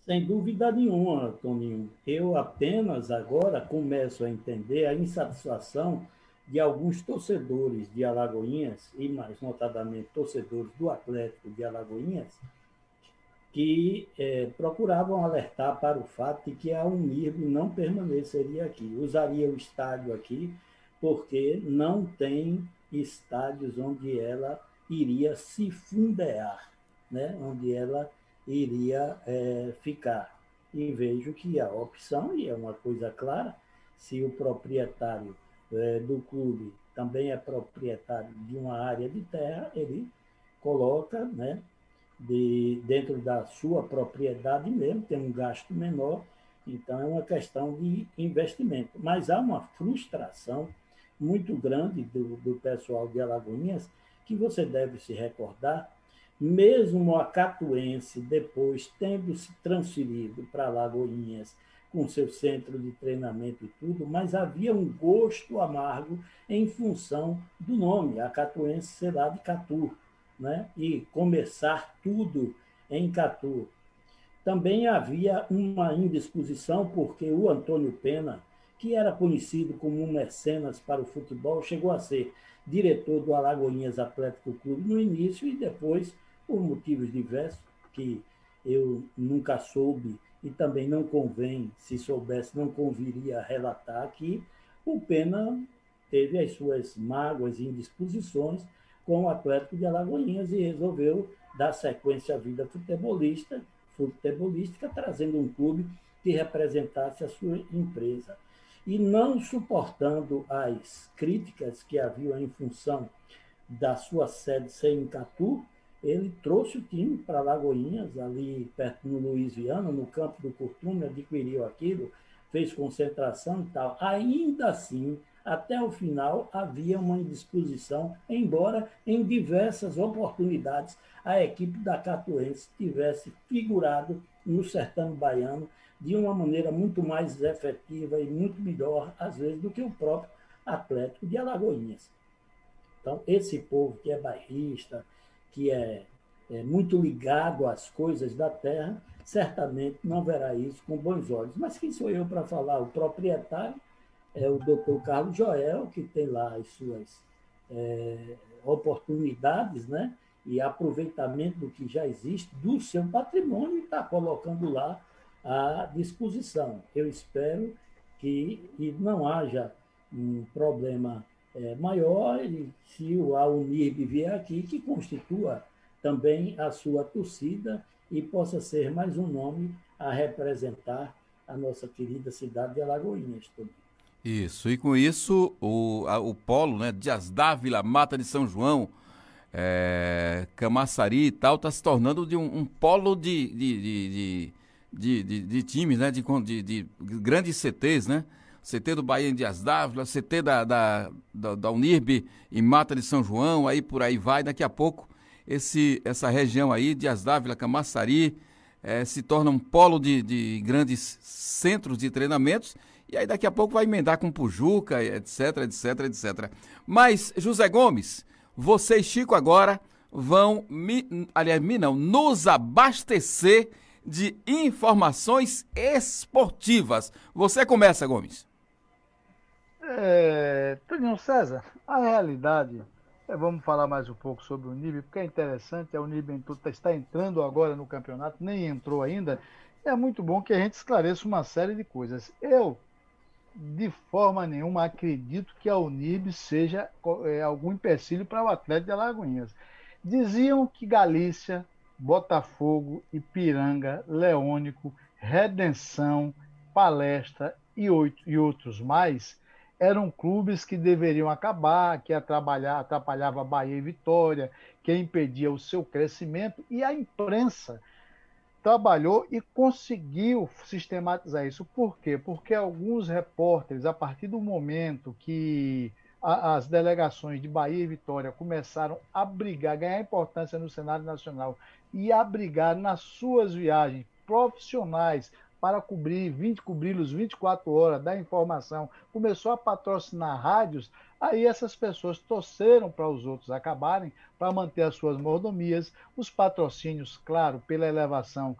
Sem dúvida nenhuma, Toninho. Eu apenas agora começo a entender a insatisfação de alguns torcedores de Alagoinhas, e mais notadamente torcedores do Atlético de Alagoinhas, que é, procuravam alertar para o fato de que a Unirb não permaneceria aqui, usaria o estádio aqui, porque não tem estádios onde ela iria se fundear, né? onde ela iria é, ficar. E vejo que a opção, e é uma coisa clara, se o proprietário é, do clube também é proprietário de uma área de terra, ele coloca né, de, dentro da sua propriedade mesmo, tem um gasto menor, então é uma questão de investimento. Mas há uma frustração muito grande do, do pessoal de Alagoinhas, que você deve se recordar, mesmo a Catuense, depois tendo se transferido para Alagoinhas, com seu centro de treinamento e tudo, mas havia um gosto amargo em função do nome, a Catuense ser lá de Catu né? e começar tudo em Catu. Também havia uma indisposição, porque o Antônio Pena, que era conhecido como um mecenas para o futebol, chegou a ser diretor do Alagoinhas Atlético Clube no início e depois, por motivos diversos, que eu nunca soube e também não convém, se soubesse, não conviria relatar aqui, o Pena teve as suas mágoas e indisposições com o Atlético de Alagoinhas e resolveu dar sequência à vida futebolista, futebolística, trazendo um clube que representasse a sua empresa. E não suportando as críticas que haviam em função da sua sede ser em Catu, ele trouxe o time para Lagoinhas, ali perto no Luiz Viana, no campo do Curtume, adquiriu aquilo, fez concentração e tal. Ainda assim, até o final havia uma indisposição, embora em diversas oportunidades a equipe da Catuense tivesse figurado no sertão baiano de uma maneira muito mais efetiva e muito melhor, às vezes, do que o próprio Atlético de Alagoinhas. Então, esse povo que é bairrista, que é é, muito ligado às coisas da terra, certamente não verá isso com bons olhos. Mas quem sou eu para falar? O proprietário é o doutor Carlos Joel, que tem lá as suas é, oportunidades, né? E aproveitamento do que já existe, do seu patrimônio, e está colocando lá à disposição. Eu espero que não haja um problema é, maior e se o Unirb vier aqui, que constitua também a sua torcida e possa ser mais um nome a representar a nossa querida cidade de Alagoinhas também. Isso, e com isso o, a, o polo, né, Dias Dávila, Mata de São João, é, Camaçari e tal, está se tornando de um, um polo de, de, de, de, de, times, né, de, de, de grandes CTs, né? CT do Bahia em Dias Dávila, CT da, da, da, da Unirb em Mata de São João, aí por aí vai. Daqui a pouco esse, essa região aí, Dias Dávila, Camaçari, é, se torna um polo de, de grandes centros de treinamentos. E aí daqui a pouco vai emendar com Pujuca, etc, etc, etc. Mas, José Gomes, você e Chico agora vão, me, aliás, me não, nos abastecer de informações esportivas. Você começa, Gomes. É, César, a realidade, é, vamos falar mais um pouco sobre o NIB, porque é interessante, a Unib está entrando agora no campeonato, nem entrou ainda, é muito bom que a gente esclareça uma série de coisas. Eu, de forma nenhuma, acredito que a Unib seja é, algum empecilho para o Atlético de Alagoinhas. Diziam que Galícia, Botafogo, Ipiranga, Leônico, Redenção, Palestra e, oito, e outros mais eram clubes que deveriam acabar, que atrapalhava, atrapalhava Bahia e Vitória, que impedia o seu crescimento, e a imprensa trabalhou e conseguiu sistematizar isso. Por quê? Porque alguns repórteres, a partir do momento que a, as delegações de Bahia e Vitória começaram a brigar, ganhar importância no cenário nacional e a brigar nas suas viagens profissionais, para cobrir, 20, cobri-los 24 horas da informação, começou a patrocinar rádios, aí essas pessoas torceram para os outros acabarem, para manter as suas mordomias, os patrocínios, claro, pela elevação,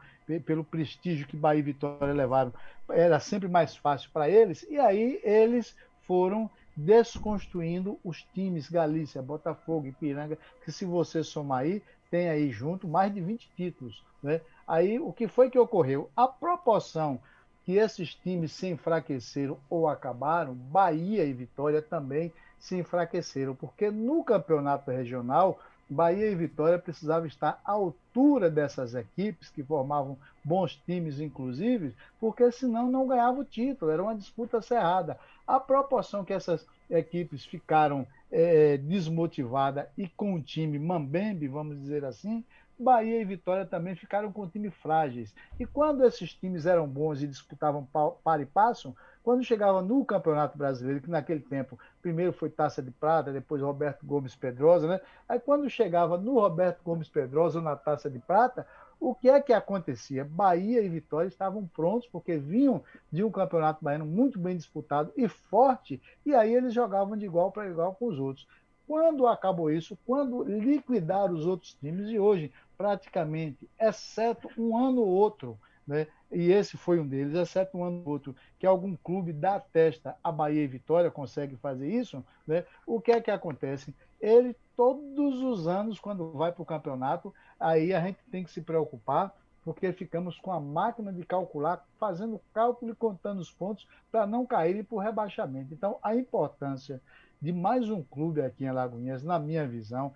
pelo prestígio que Bahia e Vitória levaram, era sempre mais fácil para eles, e aí eles foram desconstruindo os times Galícia, Botafogo, Ipiranga, que se você somar aí, tem aí junto mais de 20 títulos, né? Aí, o que foi que ocorreu? A proporção que esses times se enfraqueceram ou acabaram, Bahia e Vitória também se enfraqueceram, porque no campeonato regional, Bahia e Vitória precisavam estar à altura dessas equipes, que formavam bons times, inclusive, porque senão não ganhava o título, era uma disputa cerrada. A proporção que essas equipes ficaram é, desmotivadas e com o time mambembe, vamos dizer assim, Bahia e Vitória também ficaram com times frágeis. E quando esses times eram bons e disputavam para e passo, quando chegava no Campeonato Brasileiro, que naquele tempo primeiro foi Taça de Prata, depois Roberto Gomes Pedrosa, né? Aí quando chegava no Roberto Gomes Pedrosa na Taça de Prata, o que é que acontecia? Bahia e Vitória estavam prontos, porque vinham de um campeonato baiano muito bem disputado e forte, e aí eles jogavam de igual para igual com os outros. Quando acabou isso? Quando liquidaram os outros times, e hoje praticamente, exceto um ano ou outro, né? e esse foi um deles, exceto um ano ou outro, que algum clube dá testa a Bahia e Vitória consegue fazer isso, né? o que é que acontece? Ele, todos os anos, quando vai para o campeonato, aí a gente tem que se preocupar, porque ficamos com a máquina de calcular, fazendo cálculo e contando os pontos para não caírem por rebaixamento. Então, a importância de mais um clube aqui em Alagoinhas, na minha visão,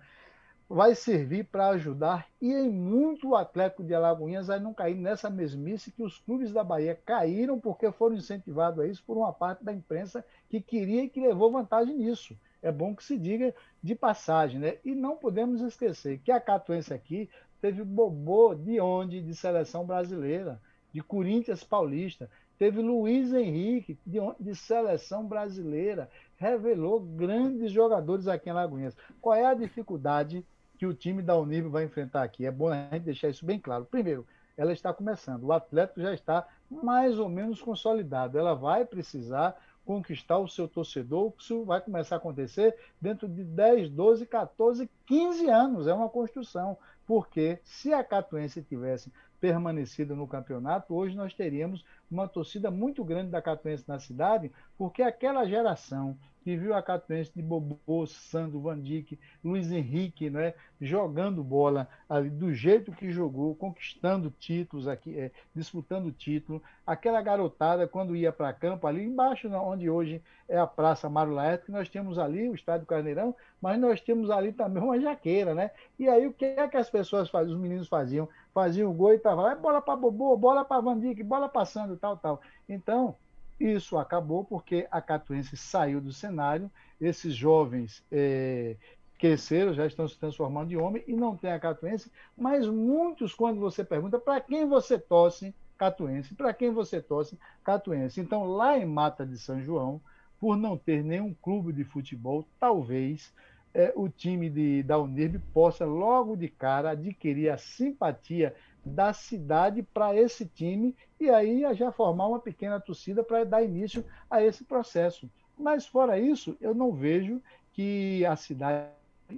vai servir para ajudar e em muito o Atlético de Alagoinhas a não cair nessa mesmice que os clubes da Bahia caíram porque foram incentivados a isso por uma parte da imprensa que queria e que levou vantagem nisso. É bom que se diga de passagem, né? E não podemos esquecer que a Catuense aqui teve bobô de onde? De seleção brasileira, de Corinthians Paulista, teve Luiz Henrique de, de seleção brasileira, revelou grandes jogadores aqui em Alagoinhas. Qual é a dificuldade que o time da Unib vai enfrentar aqui. É bom a gente deixar isso bem claro. Primeiro, ela está começando. O Atlético já está mais ou menos consolidado. Ela vai precisar conquistar o seu torcedor. Isso vai começar a acontecer dentro de 10, 12, 14, 15 anos. É uma construção. porque se a Catuense tivesse permanecido no campeonato, hoje nós teríamos uma torcida muito grande da Catuense na cidade, porque aquela geração que viu a Catuense de Bobô, Sandro, Van Dijk, Luiz Henrique, né, jogando bola ali do jeito que jogou, conquistando títulos aqui, é, disputando título. Aquela garotada, quando ia para campo, ali embaixo, onde hoje é a Praça Mário Laerte, que nós temos ali o Estádio Carneirão, mas nós temos ali também uma jaqueira, né? E aí o que é que as pessoas faziam, os meninos faziam? Faziam o gol e tava lá, é bola para Bobô, bola para Van Dijk, bola passando, tal, tal. Então, isso acabou porque a Catuense saiu do cenário, esses jovens é, cresceram, já estão se transformando em homem e não tem a Catuense, mas muitos, quando você pergunta para quem você torce, Catuense, para quem você torce, Catuense. Então, lá em Mata de São João, por não ter nenhum clube de futebol, talvez é, o time de, da Unirb possa logo de cara adquirir a simpatia da cidade para esse time e aí já formar uma pequena torcida para dar início a esse processo. Mas fora isso, eu não vejo que a cidade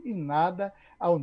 em nada ao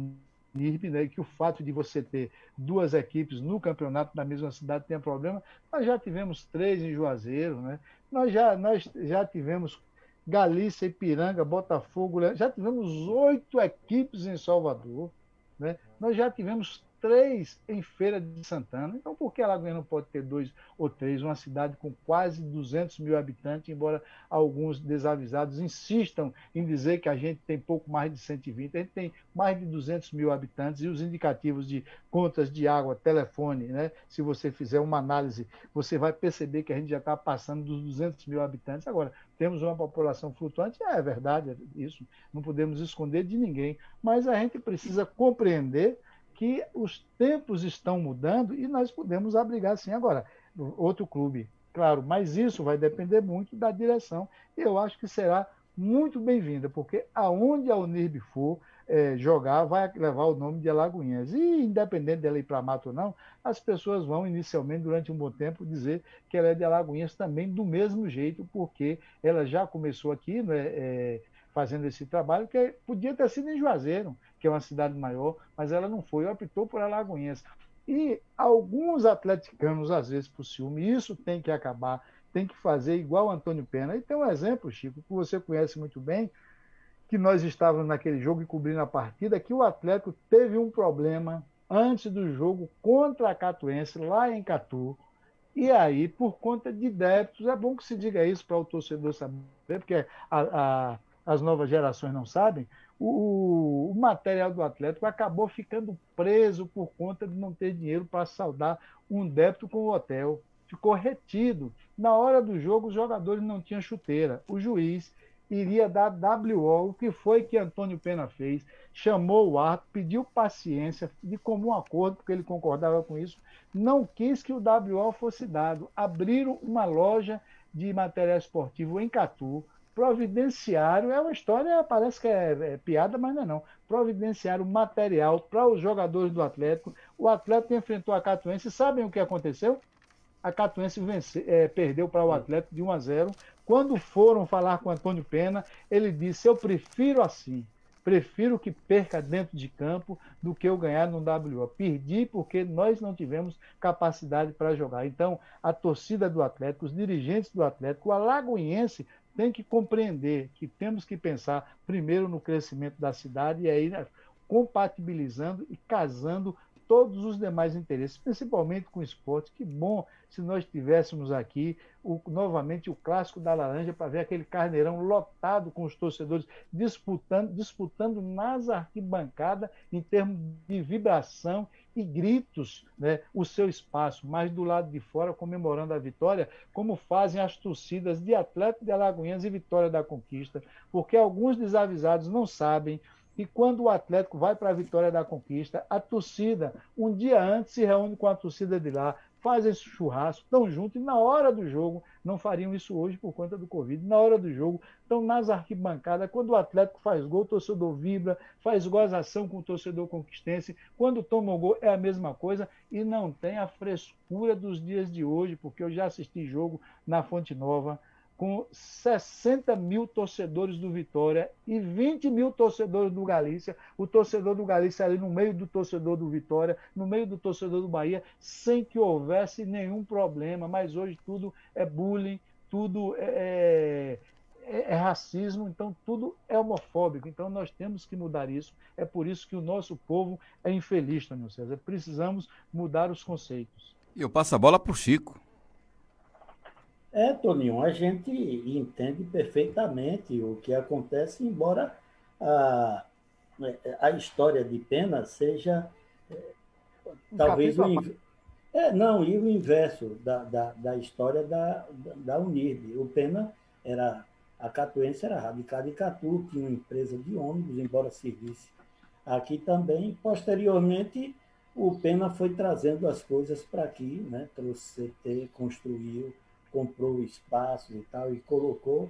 NIRB, né, que o fato de você ter duas equipes no campeonato da mesma cidade tenha problema. Nós já tivemos três em Juazeiro, né? nós, já, nós já tivemos Galícia, Ipiranga, Botafogo, já tivemos oito equipes em Salvador, né? nós já tivemos três em Feira de Santana. Então, por que Alagoinha não pode ter dois ou três? Uma cidade com quase 200 mil habitantes, embora alguns desavisados insistam em dizer que a gente tem pouco mais de 120. A gente tem mais de 200 mil habitantes e os indicativos de contas de água, telefone, né? se você fizer uma análise, você vai perceber que a gente já está passando dos 200 mil habitantes. Agora, temos uma população flutuante, é verdade, é isso, não podemos esconder de ninguém, mas a gente precisa compreender que os tempos estão mudando e nós podemos abrigar sim agora. Outro clube, claro, mas isso vai depender muito da direção. Eu acho que será muito bem-vinda, porque aonde a Unirb for é, jogar, vai levar o nome de Alagoinhas. E independente dela ir para Mato ou não, as pessoas vão inicialmente, durante um bom tempo, dizer que ela é de Alagoinhas também do mesmo jeito, porque ela já começou aqui, né, é, fazendo esse trabalho, que podia ter sido em Juazeiro, que é uma cidade maior, mas ela não foi, optou por Alagoinhas. E alguns atleticanos, às vezes, por ciúme, isso tem que acabar, tem que fazer igual Antônio Pena. E tem um exemplo, Chico, que você conhece muito bem, que nós estávamos naquele jogo e cobrindo a partida, que o Atlético teve um problema antes do jogo contra a Catuense, lá em Catu. E aí, por conta de débitos, é bom que se diga isso para o torcedor saber, porque a, a as novas gerações não sabem, o, o, material do Atlético acabou ficando preso por conta de não ter dinheiro para saldar um débito com o hotel. Ficou retido. Na hora do jogo, os jogadores não tinham chuteira. O juiz iria dar WO. O que foi que Antônio Pena fez? Chamou o árbitro, pediu paciência, de comum acordo, porque ele concordava com isso, não quis que o WO fosse dado. Abriram uma loja de material esportivo em Catu, providenciário é uma história, parece que é, é piada, mas não é não. Providenciário material para os jogadores do Atlético. O Atlético enfrentou a Catuense. Sabem o que aconteceu? A Catuense vence, é, perdeu para o Atlético de 1 a 0. Quando foram falar com Antônio Pena, ele disse: Eu prefiro assim. Prefiro que perca dentro de campo do que eu ganhar no WO. Perdi porque nós não tivemos capacidade para jogar. Então, a torcida do Atlético, os dirigentes do Atlético, o alagoense tem que compreender que temos que pensar primeiro no crescimento da cidade e aí né, compatibilizando e casando todos os demais interesses, principalmente com o esporte. Que bom se nós tivéssemos aqui o, novamente o clássico da laranja para ver aquele carneirão lotado com os torcedores disputando, disputando nas arquibancadas em termos de vibração e gritos né, o seu espaço, mas do lado de fora comemorando a vitória, como fazem as torcidas de Atlético de Alagoinhas e Vitória da Conquista, porque alguns desavisados não sabem que quando o Atlético vai para a Vitória da Conquista, a torcida, um dia antes, se reúne com a torcida de lá, fazem esse churrasco, estão juntos e na hora do jogo, não fariam isso hoje por conta do Covid, na hora do jogo, estão nas arquibancadas, quando o Atlético faz gol, o torcedor vibra, faz gozação com o torcedor conquistense, quando toma o gol é a mesma coisa e não tem a frescura dos dias de hoje, porque eu já assisti jogo na Fonte Nova, com 60 mil torcedores do Vitória e 20 mil torcedores do Galícia, o torcedor do Galícia ali no meio do torcedor do Vitória, no meio do torcedor do Bahia, sem que houvesse nenhum problema. Mas hoje tudo é bullying, tudo é, é, é racismo, então tudo é homofóbico. Então nós temos que mudar isso. É por isso que o nosso povo é infeliz, Tony César. Precisamos mudar os conceitos. E eu passo a bola para o Chico. É, Toninho, a gente entende perfeitamente o que acontece, embora a, a história de Pena seja é, um talvez o é, não, e o inverso da, da, da história da, da Unirb. O Pena era, a Catuense era radicada em Catu, tinha uma empresa de ônibus, embora servisse aqui também. Posteriormente, o Pena foi trazendo as coisas para aqui, né? trouxe CT, construiu comprou espaço e tal, e colocou.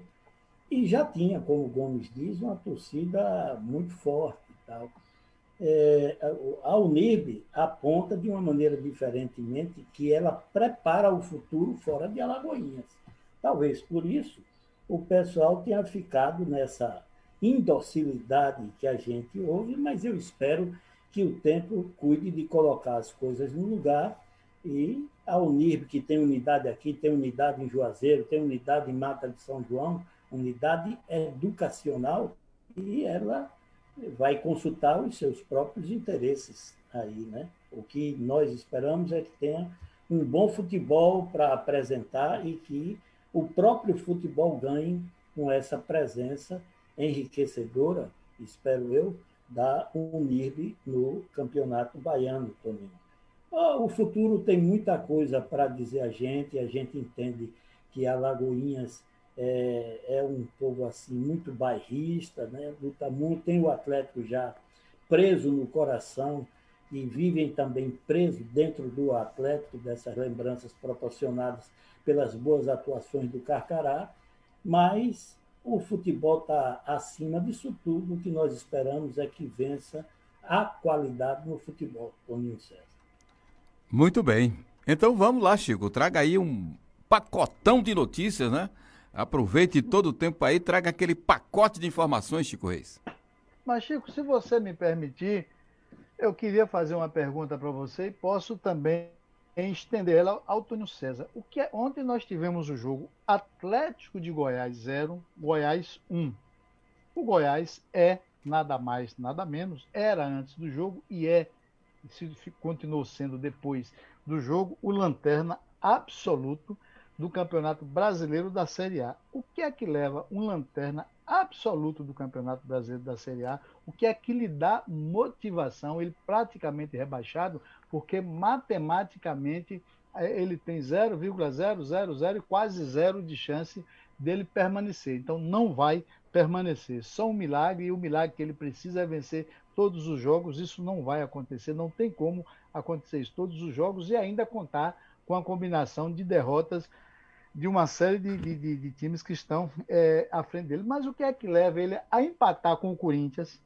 E já tinha, como o Gomes diz, uma torcida muito forte e tal. É, a Unib aponta de uma maneira diferentemente que ela prepara o futuro fora de Alagoinhas. Talvez por isso o pessoal tenha ficado nessa indocilidade que a gente ouve, mas eu espero que o tempo cuide de colocar as coisas no lugar e a Unirb, que tem unidade aqui, tem unidade em Juazeiro, tem unidade em Mata de São João, unidade educacional, e ela vai consultar os seus próprios interesses aí, né? O que nós esperamos é que tenha um bom futebol para apresentar e que o próprio futebol ganhe com essa presença enriquecedora, espero eu, da Unirb no Campeonato Baiano, Toninho. Ah, o futuro tem muita coisa para dizer a gente, a gente entende que Alagoinhas é, é, um povo assim muito bairrista, né? luta muito, tem o Atlético já preso no coração e vivem também presos dentro do Atlético, dessas lembranças proporcionadas pelas boas atuações do Carcará, mas o futebol está acima disso tudo. O que nós esperamos é que vença a qualidade no futebol, Toninho César. Muito bem. Então vamos lá, Chico. Traga aí um pacotão de notícias, né? Aproveite todo o tempo aí, traga aquele pacote de informações, Chico Reis. Mas, Chico, se você me permitir, eu queria fazer uma pergunta para você e posso também estender ela ao Túnio César. O que é, ontem nós tivemos o jogo Atlético de Goiás 0, Goiás 1. O Goiás é nada mais, nada menos, era antes do jogo e é se continuou sendo depois do jogo o lanterna absoluto do Campeonato Brasileiro da Série A. O que é que leva um lanterna absoluto do Campeonato Brasileiro da Série A? O que é que lhe dá motivação? Ele praticamente rebaixado, porque matematicamente eh, ele tem 0,000 e quase zero de chance dele permanecer. Então não vai permanecer. Só um milagre, e o milagre que ele precisa é vencer todos os jogos. Isso não vai acontecer, não tem como acontecer isso todos os jogos e ainda contar com a combinação de derrotas de uma série de, de, de times que estão é, à frente dele. Mas o que é que leva ele a empatar com o Corinthians,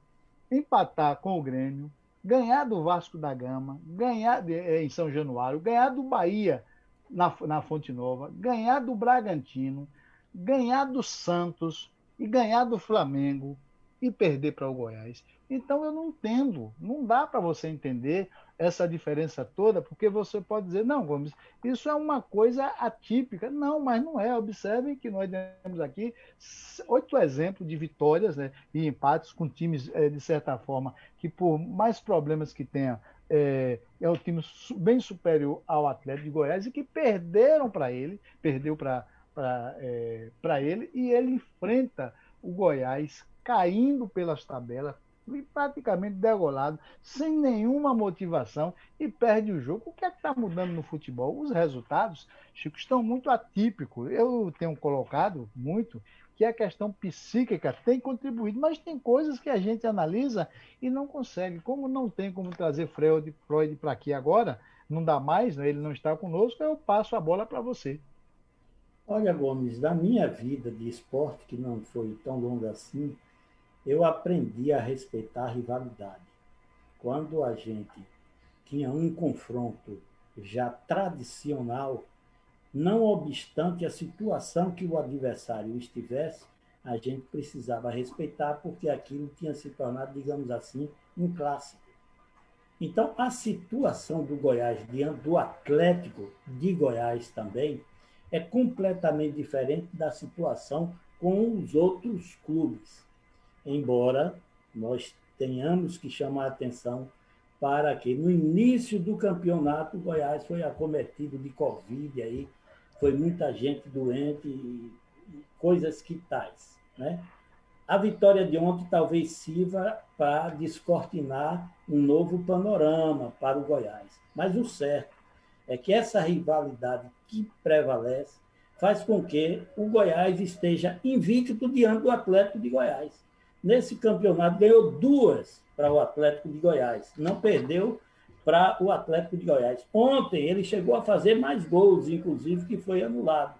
empatar com o Grêmio, ganhar do Vasco da Gama, ganhar é, em São Januário, ganhar do Bahia na, na Fonte Nova, ganhar do Bragantino, ganhar do Santos e ganhar do Flamengo e perder para o Goiás. Então eu não entendo, não dá para você entender essa diferença toda, porque você pode dizer, não, Gomes, isso é uma coisa atípica. Não, mas não é. Observem que nós temos aqui oito exemplos de vitórias né, e empates com times, é, de certa forma, que por mais problemas que tenha, é, é o time bem superior ao Atlético de Goiás e que perderam para ele, perdeu para é, ele, e ele enfrenta o Goiás caindo pelas tabelas, praticamente degolado, sem nenhuma motivação e perde o jogo. O que é que está mudando no futebol? Os resultados, Chico, estão muito atípicos. Eu tenho colocado muito que a questão psíquica tem contribuído, mas tem coisas que a gente analisa e não consegue. Como não tem como trazer Freud, Freud para aqui agora, não dá mais, né? ele não está conosco, eu passo a bola para você. Olha, Gomes, da minha vida de esporte, que não foi tão longa assim, eu aprendi a respeitar a rivalidade. Quando a gente tinha um confronto já tradicional, não obstante a situação que o adversário estivesse, a gente precisava respeitar, porque aquilo tinha se tornado, digamos assim, um clássico. Então, a situação do Goiás diante do Atlético de Goiás também é completamente diferente da situação com os outros clubes. Embora nós tenhamos que chamar a atenção para que no início do campeonato o Goiás foi acometido de Covid aí, foi muita gente doente e coisas que tais, né? A vitória de ontem talvez sirva para descortinar um novo panorama para o Goiás. Mas o certo é que essa rivalidade que prevalece faz com que o Goiás esteja invicto diante do Atlético de Goiás. Nesse campeonato ganhou duas para o Atlético de Goiás, não perdeu para o Atlético de Goiás. Ontem ele chegou a fazer mais gols, inclusive, que foi anulado.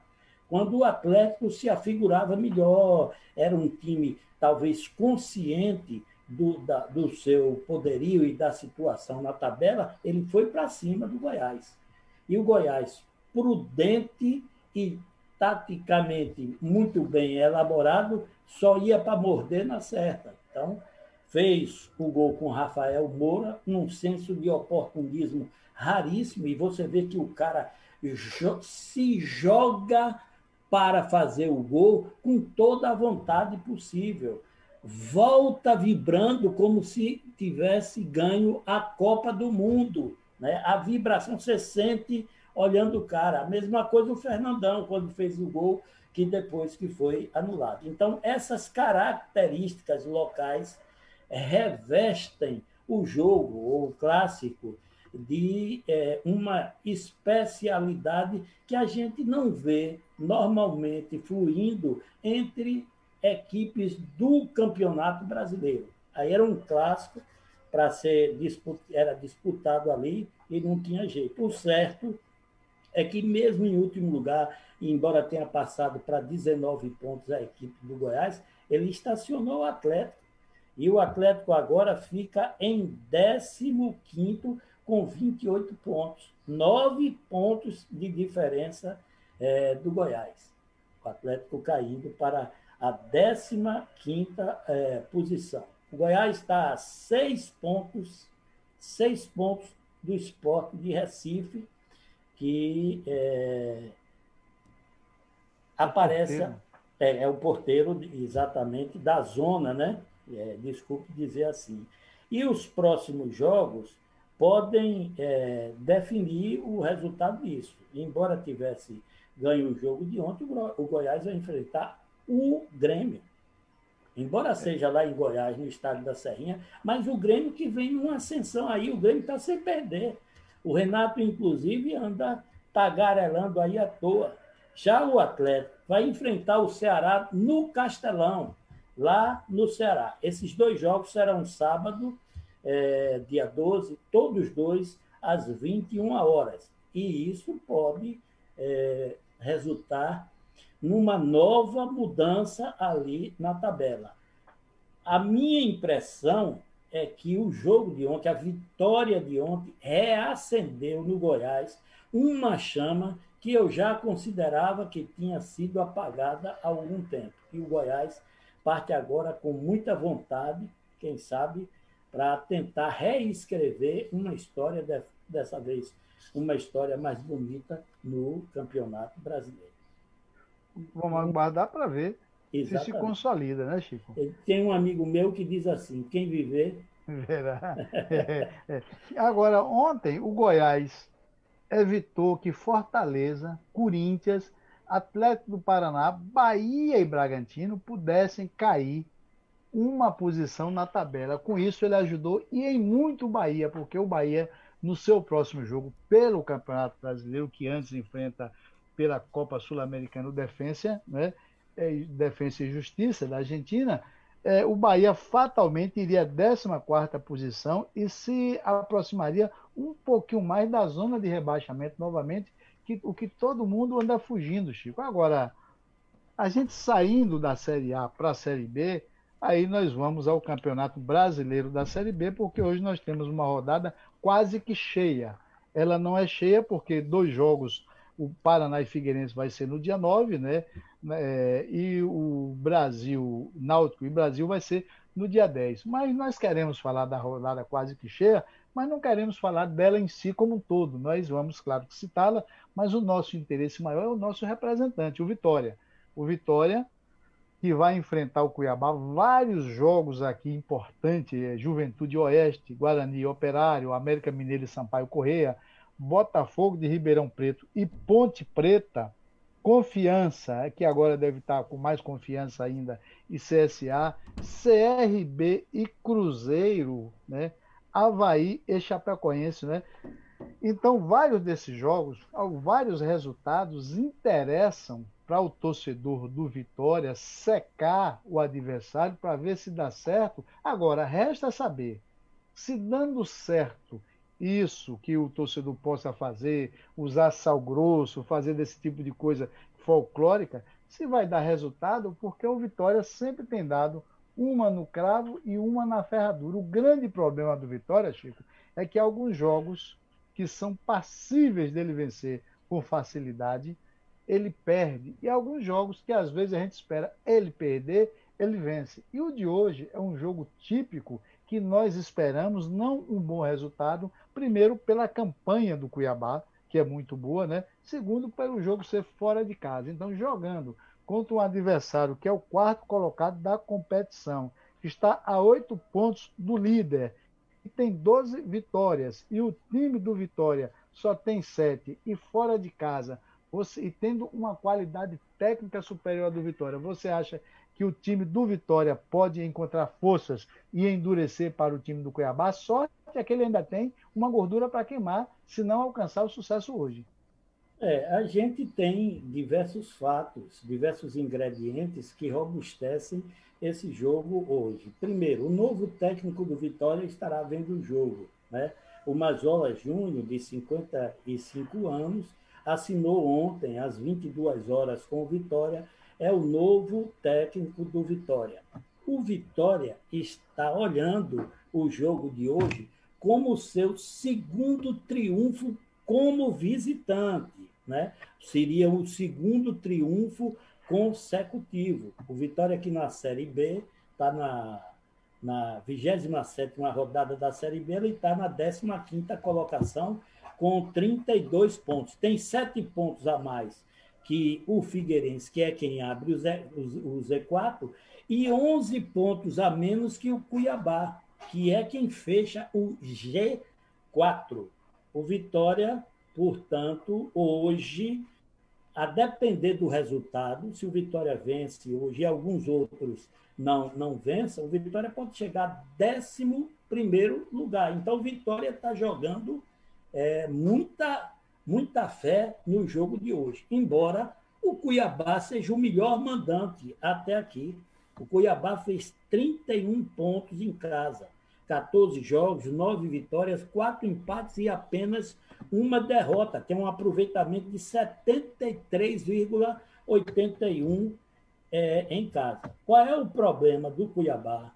Quando o Atlético se afigurava melhor, era um time talvez consciente do, da, do seu poderio e da situação na tabela, ele foi para cima do Goiás. E o Goiás, prudente e taticamente muito bem elaborado, só ia para morder na certa. Então, fez o gol com Rafael Moura, num senso de oportunismo raríssimo, e você vê que o cara jo se joga para fazer o gol com toda a vontade possível. Volta vibrando como se tivesse ganho a Copa do Mundo. Né? A vibração você sente olhando o cara. A mesma coisa o Fernandão, quando fez o gol, que depois que foi anulado. Então, essas características locais revestem o jogo, ou o clássico, de é, uma especialidade que a gente não vê normalmente fluindo entre equipes do Campeonato Brasileiro. Aí era um clássico para ser disput, era disputado ali e não tinha jeito. O certo é que mesmo em último lugar, embora tenha passado para 19 pontos a equipe do Goiás, ele estacionou o Atlético. E o Atlético agora fica em 15º com 28 pontos, 9 pontos de diferença é, do Goiás. O Atlético caindo para a 15 é, posição. O Goiás está a 6 pontos, 6 pontos do esporte de Recife, que é, aparece. É, é, o porteiro exatamente da zona, né? É, desculpe dizer assim. E os próximos jogos podem é, definir o resultado disso. Embora tivesse ganho o jogo de ontem, o Goiás vai enfrentar o Grêmio. Embora seja lá em Goiás, no estádio da Serrinha, mas o Grêmio que vem numa ascensão aí, o Grêmio está sem perder. O Renato, inclusive, anda tagarelando aí à toa. Já o Atlético vai enfrentar o Ceará no Castelão, lá no Ceará. Esses dois jogos serão sábado é, dia 12, todos dois às 21 horas. E isso pode é, resultar numa nova mudança ali na tabela. A minha impressão é que o jogo de ontem, a vitória de ontem, reacendeu no Goiás uma chama que eu já considerava que tinha sido apagada há algum tempo. E o Goiás parte agora com muita vontade, quem sabe, para tentar reescrever uma história, de, dessa vez, uma história mais bonita no Campeonato Brasileiro. Vamos aguardar para ver Exatamente. se se consolida, né, Chico? Tem um amigo meu que diz assim: quem viver. Verá. É, é. Agora, ontem, o Goiás evitou que Fortaleza, Corinthians, Atlético do Paraná, Bahia e Bragantino pudessem cair uma posição na tabela. Com isso, ele ajudou e em muito o Bahia, porque o Bahia, no seu próximo jogo pelo Campeonato Brasileiro, que antes enfrenta pela Copa Sul-Americana o Defensa, né? É, Defensa e Justiça da Argentina, é, o Bahia fatalmente iria à 14 posição e se aproximaria um pouquinho mais da zona de rebaixamento novamente, que, o que todo mundo anda fugindo, Chico. Agora, a gente saindo da Série A para a Série B, Aí nós vamos ao Campeonato Brasileiro da Série B, porque hoje nós temos uma rodada quase que cheia. Ela não é cheia porque dois jogos o Paraná e Figueirense vai ser no dia 9, né? É, e o Brasil, Náutico e Brasil vai ser no dia 10. Mas nós queremos falar da rodada quase que cheia, mas não queremos falar dela em si como um todo. Nós vamos, claro, citá-la, mas o nosso interesse maior é o nosso representante, o Vitória. O Vitória, que vai enfrentar o Cuiabá, vários jogos aqui importantes, é, Juventude Oeste, Guarani Operário, América Mineiro e Sampaio Correia, Botafogo de Ribeirão Preto e Ponte Preta, Confiança, é que agora deve estar com mais confiança ainda, e CSA, CRB e Cruzeiro, né? Havaí e Chapecoense, né? Então, vários desses jogos, vários resultados interessam para o torcedor do Vitória secar o adversário para ver se dá certo. Agora, resta saber se dando certo isso que o torcedor possa fazer, usar sal grosso, fazer desse tipo de coisa folclórica, se vai dar resultado, porque o Vitória sempre tem dado uma no cravo e uma na ferradura. O grande problema do Vitória, Chico, é que alguns jogos que são passíveis dele vencer com facilidade, ele perde. E alguns jogos que às vezes a gente espera ele perder, ele vence. E o de hoje é um jogo típico que nós esperamos não um bom resultado, primeiro pela campanha do Cuiabá, que é muito boa, né? Segundo, pelo jogo ser fora de casa. Então, jogando contra um adversário que é o quarto colocado da competição, está a oito pontos do líder e tem 12 vitórias, e o time do Vitória só tem sete, e fora de casa, você, e tendo uma qualidade técnica superior do Vitória, você acha que o time do Vitória pode encontrar forças e endurecer para o time do Cuiabá, só que aquele ainda tem uma gordura para queimar se não alcançar o sucesso hoje. É, a gente tem diversos fatos, diversos ingredientes que robustecem esse jogo hoje. Primeiro, o novo técnico do Vitória estará vendo o jogo. Né? O Mazola Júnior, de 55 anos, assinou ontem, às 22 horas, com o Vitória é o novo técnico do Vitória. O Vitória está olhando o jogo de hoje como seu segundo triunfo como visitante, né? Seria o segundo triunfo consecutivo. O Vitória aqui na Série B está na na 27 rodada da Série B, ele está na 15 colocação com 32 pontos. Tem sete pontos a mais que o Figueirense, que é quem abre o, Z, o Z4, e 11 pontos a menos que o Cuiabá, que é quem fecha o G4. O Vitória, portanto, hoje, a depender do resultado, se o Vitória vence hoje e alguns outros não, não vençam, o Vitória pode chegar a 11 lugar. Então, o Vitória está jogando é, muita muita fé no jogo de hoje, embora o Cuiabá seja o melhor mandante até aqui. O Cuiabá fez 31 pontos em casa, 14 jogos, 9 vitórias, 4 empates e apenas uma derrota. Tem um aproveitamento de 73,81 é, em casa. Qual é o problema do Cuiabá?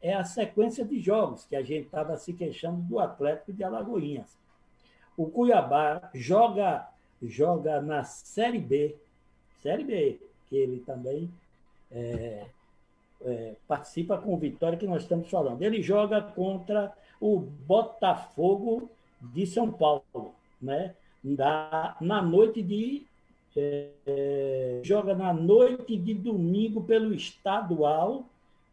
É a sequência de jogos que a gente estava se queixando do Atlético de Alagoinhas. O Cuiabá joga, joga na Série B, Série B, que ele também é, é, participa com o Vitória, que nós estamos falando. Ele joga contra o Botafogo de São Paulo, né? Da, na noite de. É, joga na noite de domingo pelo estadual,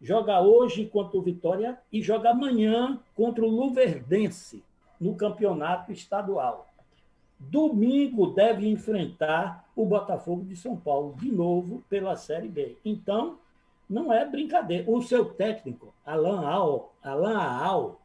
joga hoje contra o Vitória e joga amanhã contra o Luverdense no campeonato estadual. Domingo deve enfrentar o Botafogo de São Paulo, de novo pela Série B. Então, não é brincadeira. O seu técnico, Alan Al, Alan Al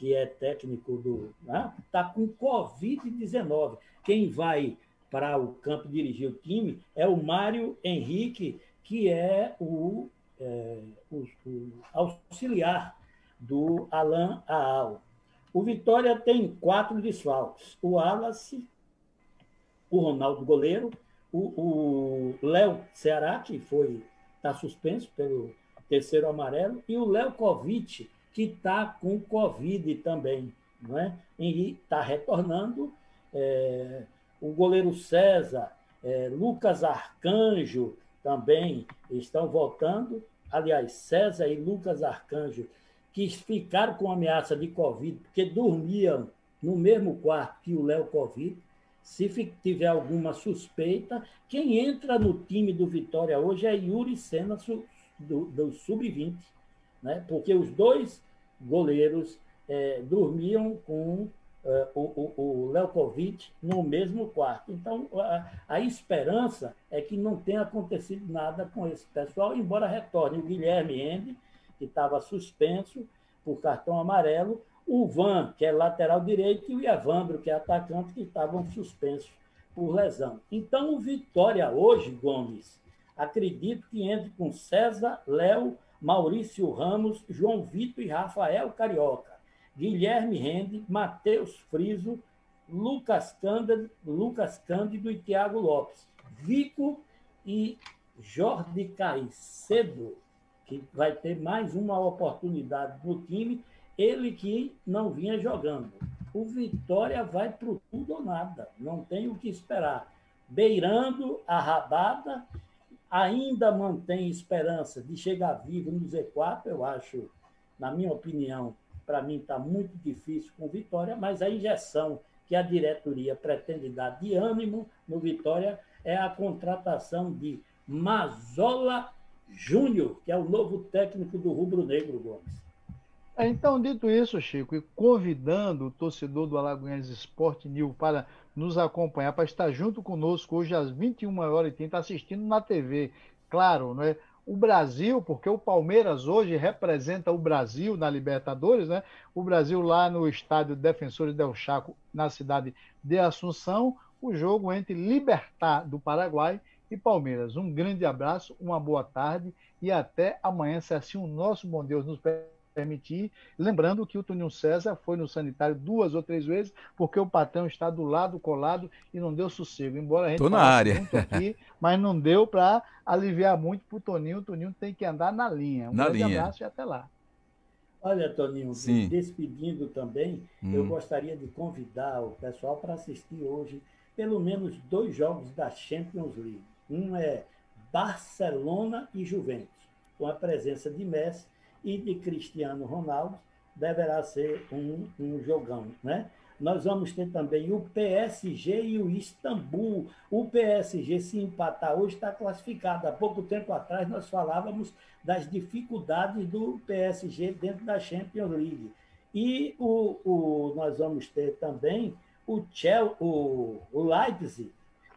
que é técnico do. Está né, com Covid-19. Quem vai para o campo dirigir o time é o Mário Henrique, que é o, é, o, o auxiliar do Alan Aal. O Vitória tem quatro desfalques. O Wallace, o Ronaldo Goleiro, o Léo Ceará, que foi está suspenso pelo terceiro amarelo, e o Léo Kovic, que está com Covid também. Não é? E está retornando. É, o goleiro César, é, Lucas Arcanjo também estão voltando. Aliás, César e Lucas Arcanjo, que ficaram com ameaça de Covid, porque dormiam no mesmo quarto que o Léo Covid. Se tiver alguma suspeita, quem entra no time do Vitória hoje é Yuri Senna, do, do Sub-20, né? porque os dois goleiros é, dormiam com é, o, o, Lelkovic no mesmo quarto. Então, a, a, esperança é que não tenha acontecido nada com esse pessoal, embora retorne o Guilherme Ende, que estava suspenso por cartão amarelo, o Van, que é lateral direito, e o Evandro, que é atacante, que estavam suspensos por lesão. Então, o Vitória hoje, Gomes, acredito que entre com César, Léo, Maurício Ramos, João Vitor e Rafael Carioca, Guilherme Rende, Matheus Friso, Lucas Cândido, Lucas Cândido e Tiago Lopes, Vico e Jorge Caicedo, que vai ter mais uma oportunidade no time, ele que não vinha jogando. O Vitória vai para o tudo ou nada, não tem o que esperar. Beirando a rabada ainda mantém esperança de chegar vivo no Z4, eu acho, na minha opinião, para mim está muito difícil com Vitória, mas a injeção que a diretoria pretende dar de ânimo no Vitória é a contratação de Mazola Júnior, que é o novo técnico do Rubro Negro, Gomes. É, então, dito isso, Chico, e convidando o torcedor do Alagoinhas Esporte New para nos acompanhar, para estar junto conosco hoje às 21 horas e 30, assistindo na TV. Claro, não é? O Brasil, porque o Palmeiras hoje representa o Brasil na Libertadores, né? O Brasil lá no estádio Defensores del Chaco, na cidade de Assunção, o jogo entre Libertar do Paraguai e Palmeiras. Um grande abraço, uma boa tarde e até amanhã, se assim o nosso bom Deus nos permitir permitir. Lembrando que o Toninho César foi no sanitário duas ou três vezes, porque o patrão está do lado colado e não deu sossego. Embora a gente Tô na área. aqui, mas não deu para aliviar muito para o Toninho. O Toninho tem que andar na linha. Um na grande linha. abraço e até lá. Olha, Toninho, Sim. despedindo também, Hum. eu gostaria de convidar o pessoal para assistir hoje pelo menos dois jogos da Champions League. Um é Barcelona e Juventus, com a presença de Messi e de Cristiano Ronaldo, deverá ser um, um jogão, né? Nós vamos ter também o PSG e o Istambul. O PSG, se empatar hoje, está classificado. Há pouco tempo atrás, nós falávamos das dificuldades do PSG dentro da Champions League. E o, o, nós vamos ter também o, Chelsea, o, o Leipzig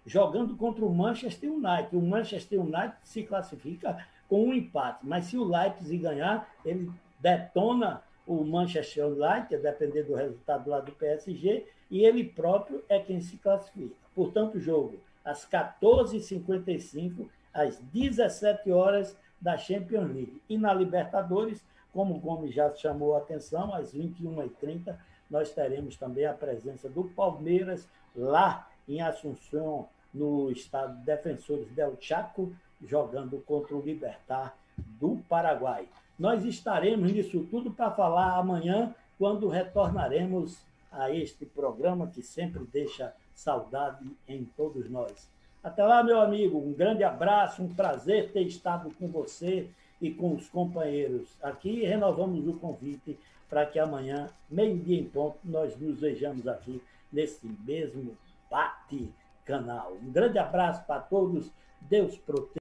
jogando contra o Manchester United. O Manchester United se classifica com um empate, mas se o Leipzig ganhar, ele detona o Manchester United, a depender do resultado lá do PSG, e ele próprio é quem se classifica. Portanto, jogo às 14h55, às 17 horas da Champions League. E na Libertadores, como o Gomes já chamou a atenção, às 21h30, nós teremos também a presença do Palmeiras lá em Assunção, no estado de Defensores del Chaco, jogando contra o Libertar do Paraguai. Nós estaremos nisso tudo para falar amanhã, quando retornaremos a este programa que sempre deixa saudade em todos nós. Até lá, meu amigo, um grande abraço, um prazer ter estado com você e com os companheiros aqui. Renovamos o convite para que amanhã, meio-dia em ponto, nós nos vejamos aqui nesse mesmo bate-canal. Um grande abraço para todos. Deus proteja.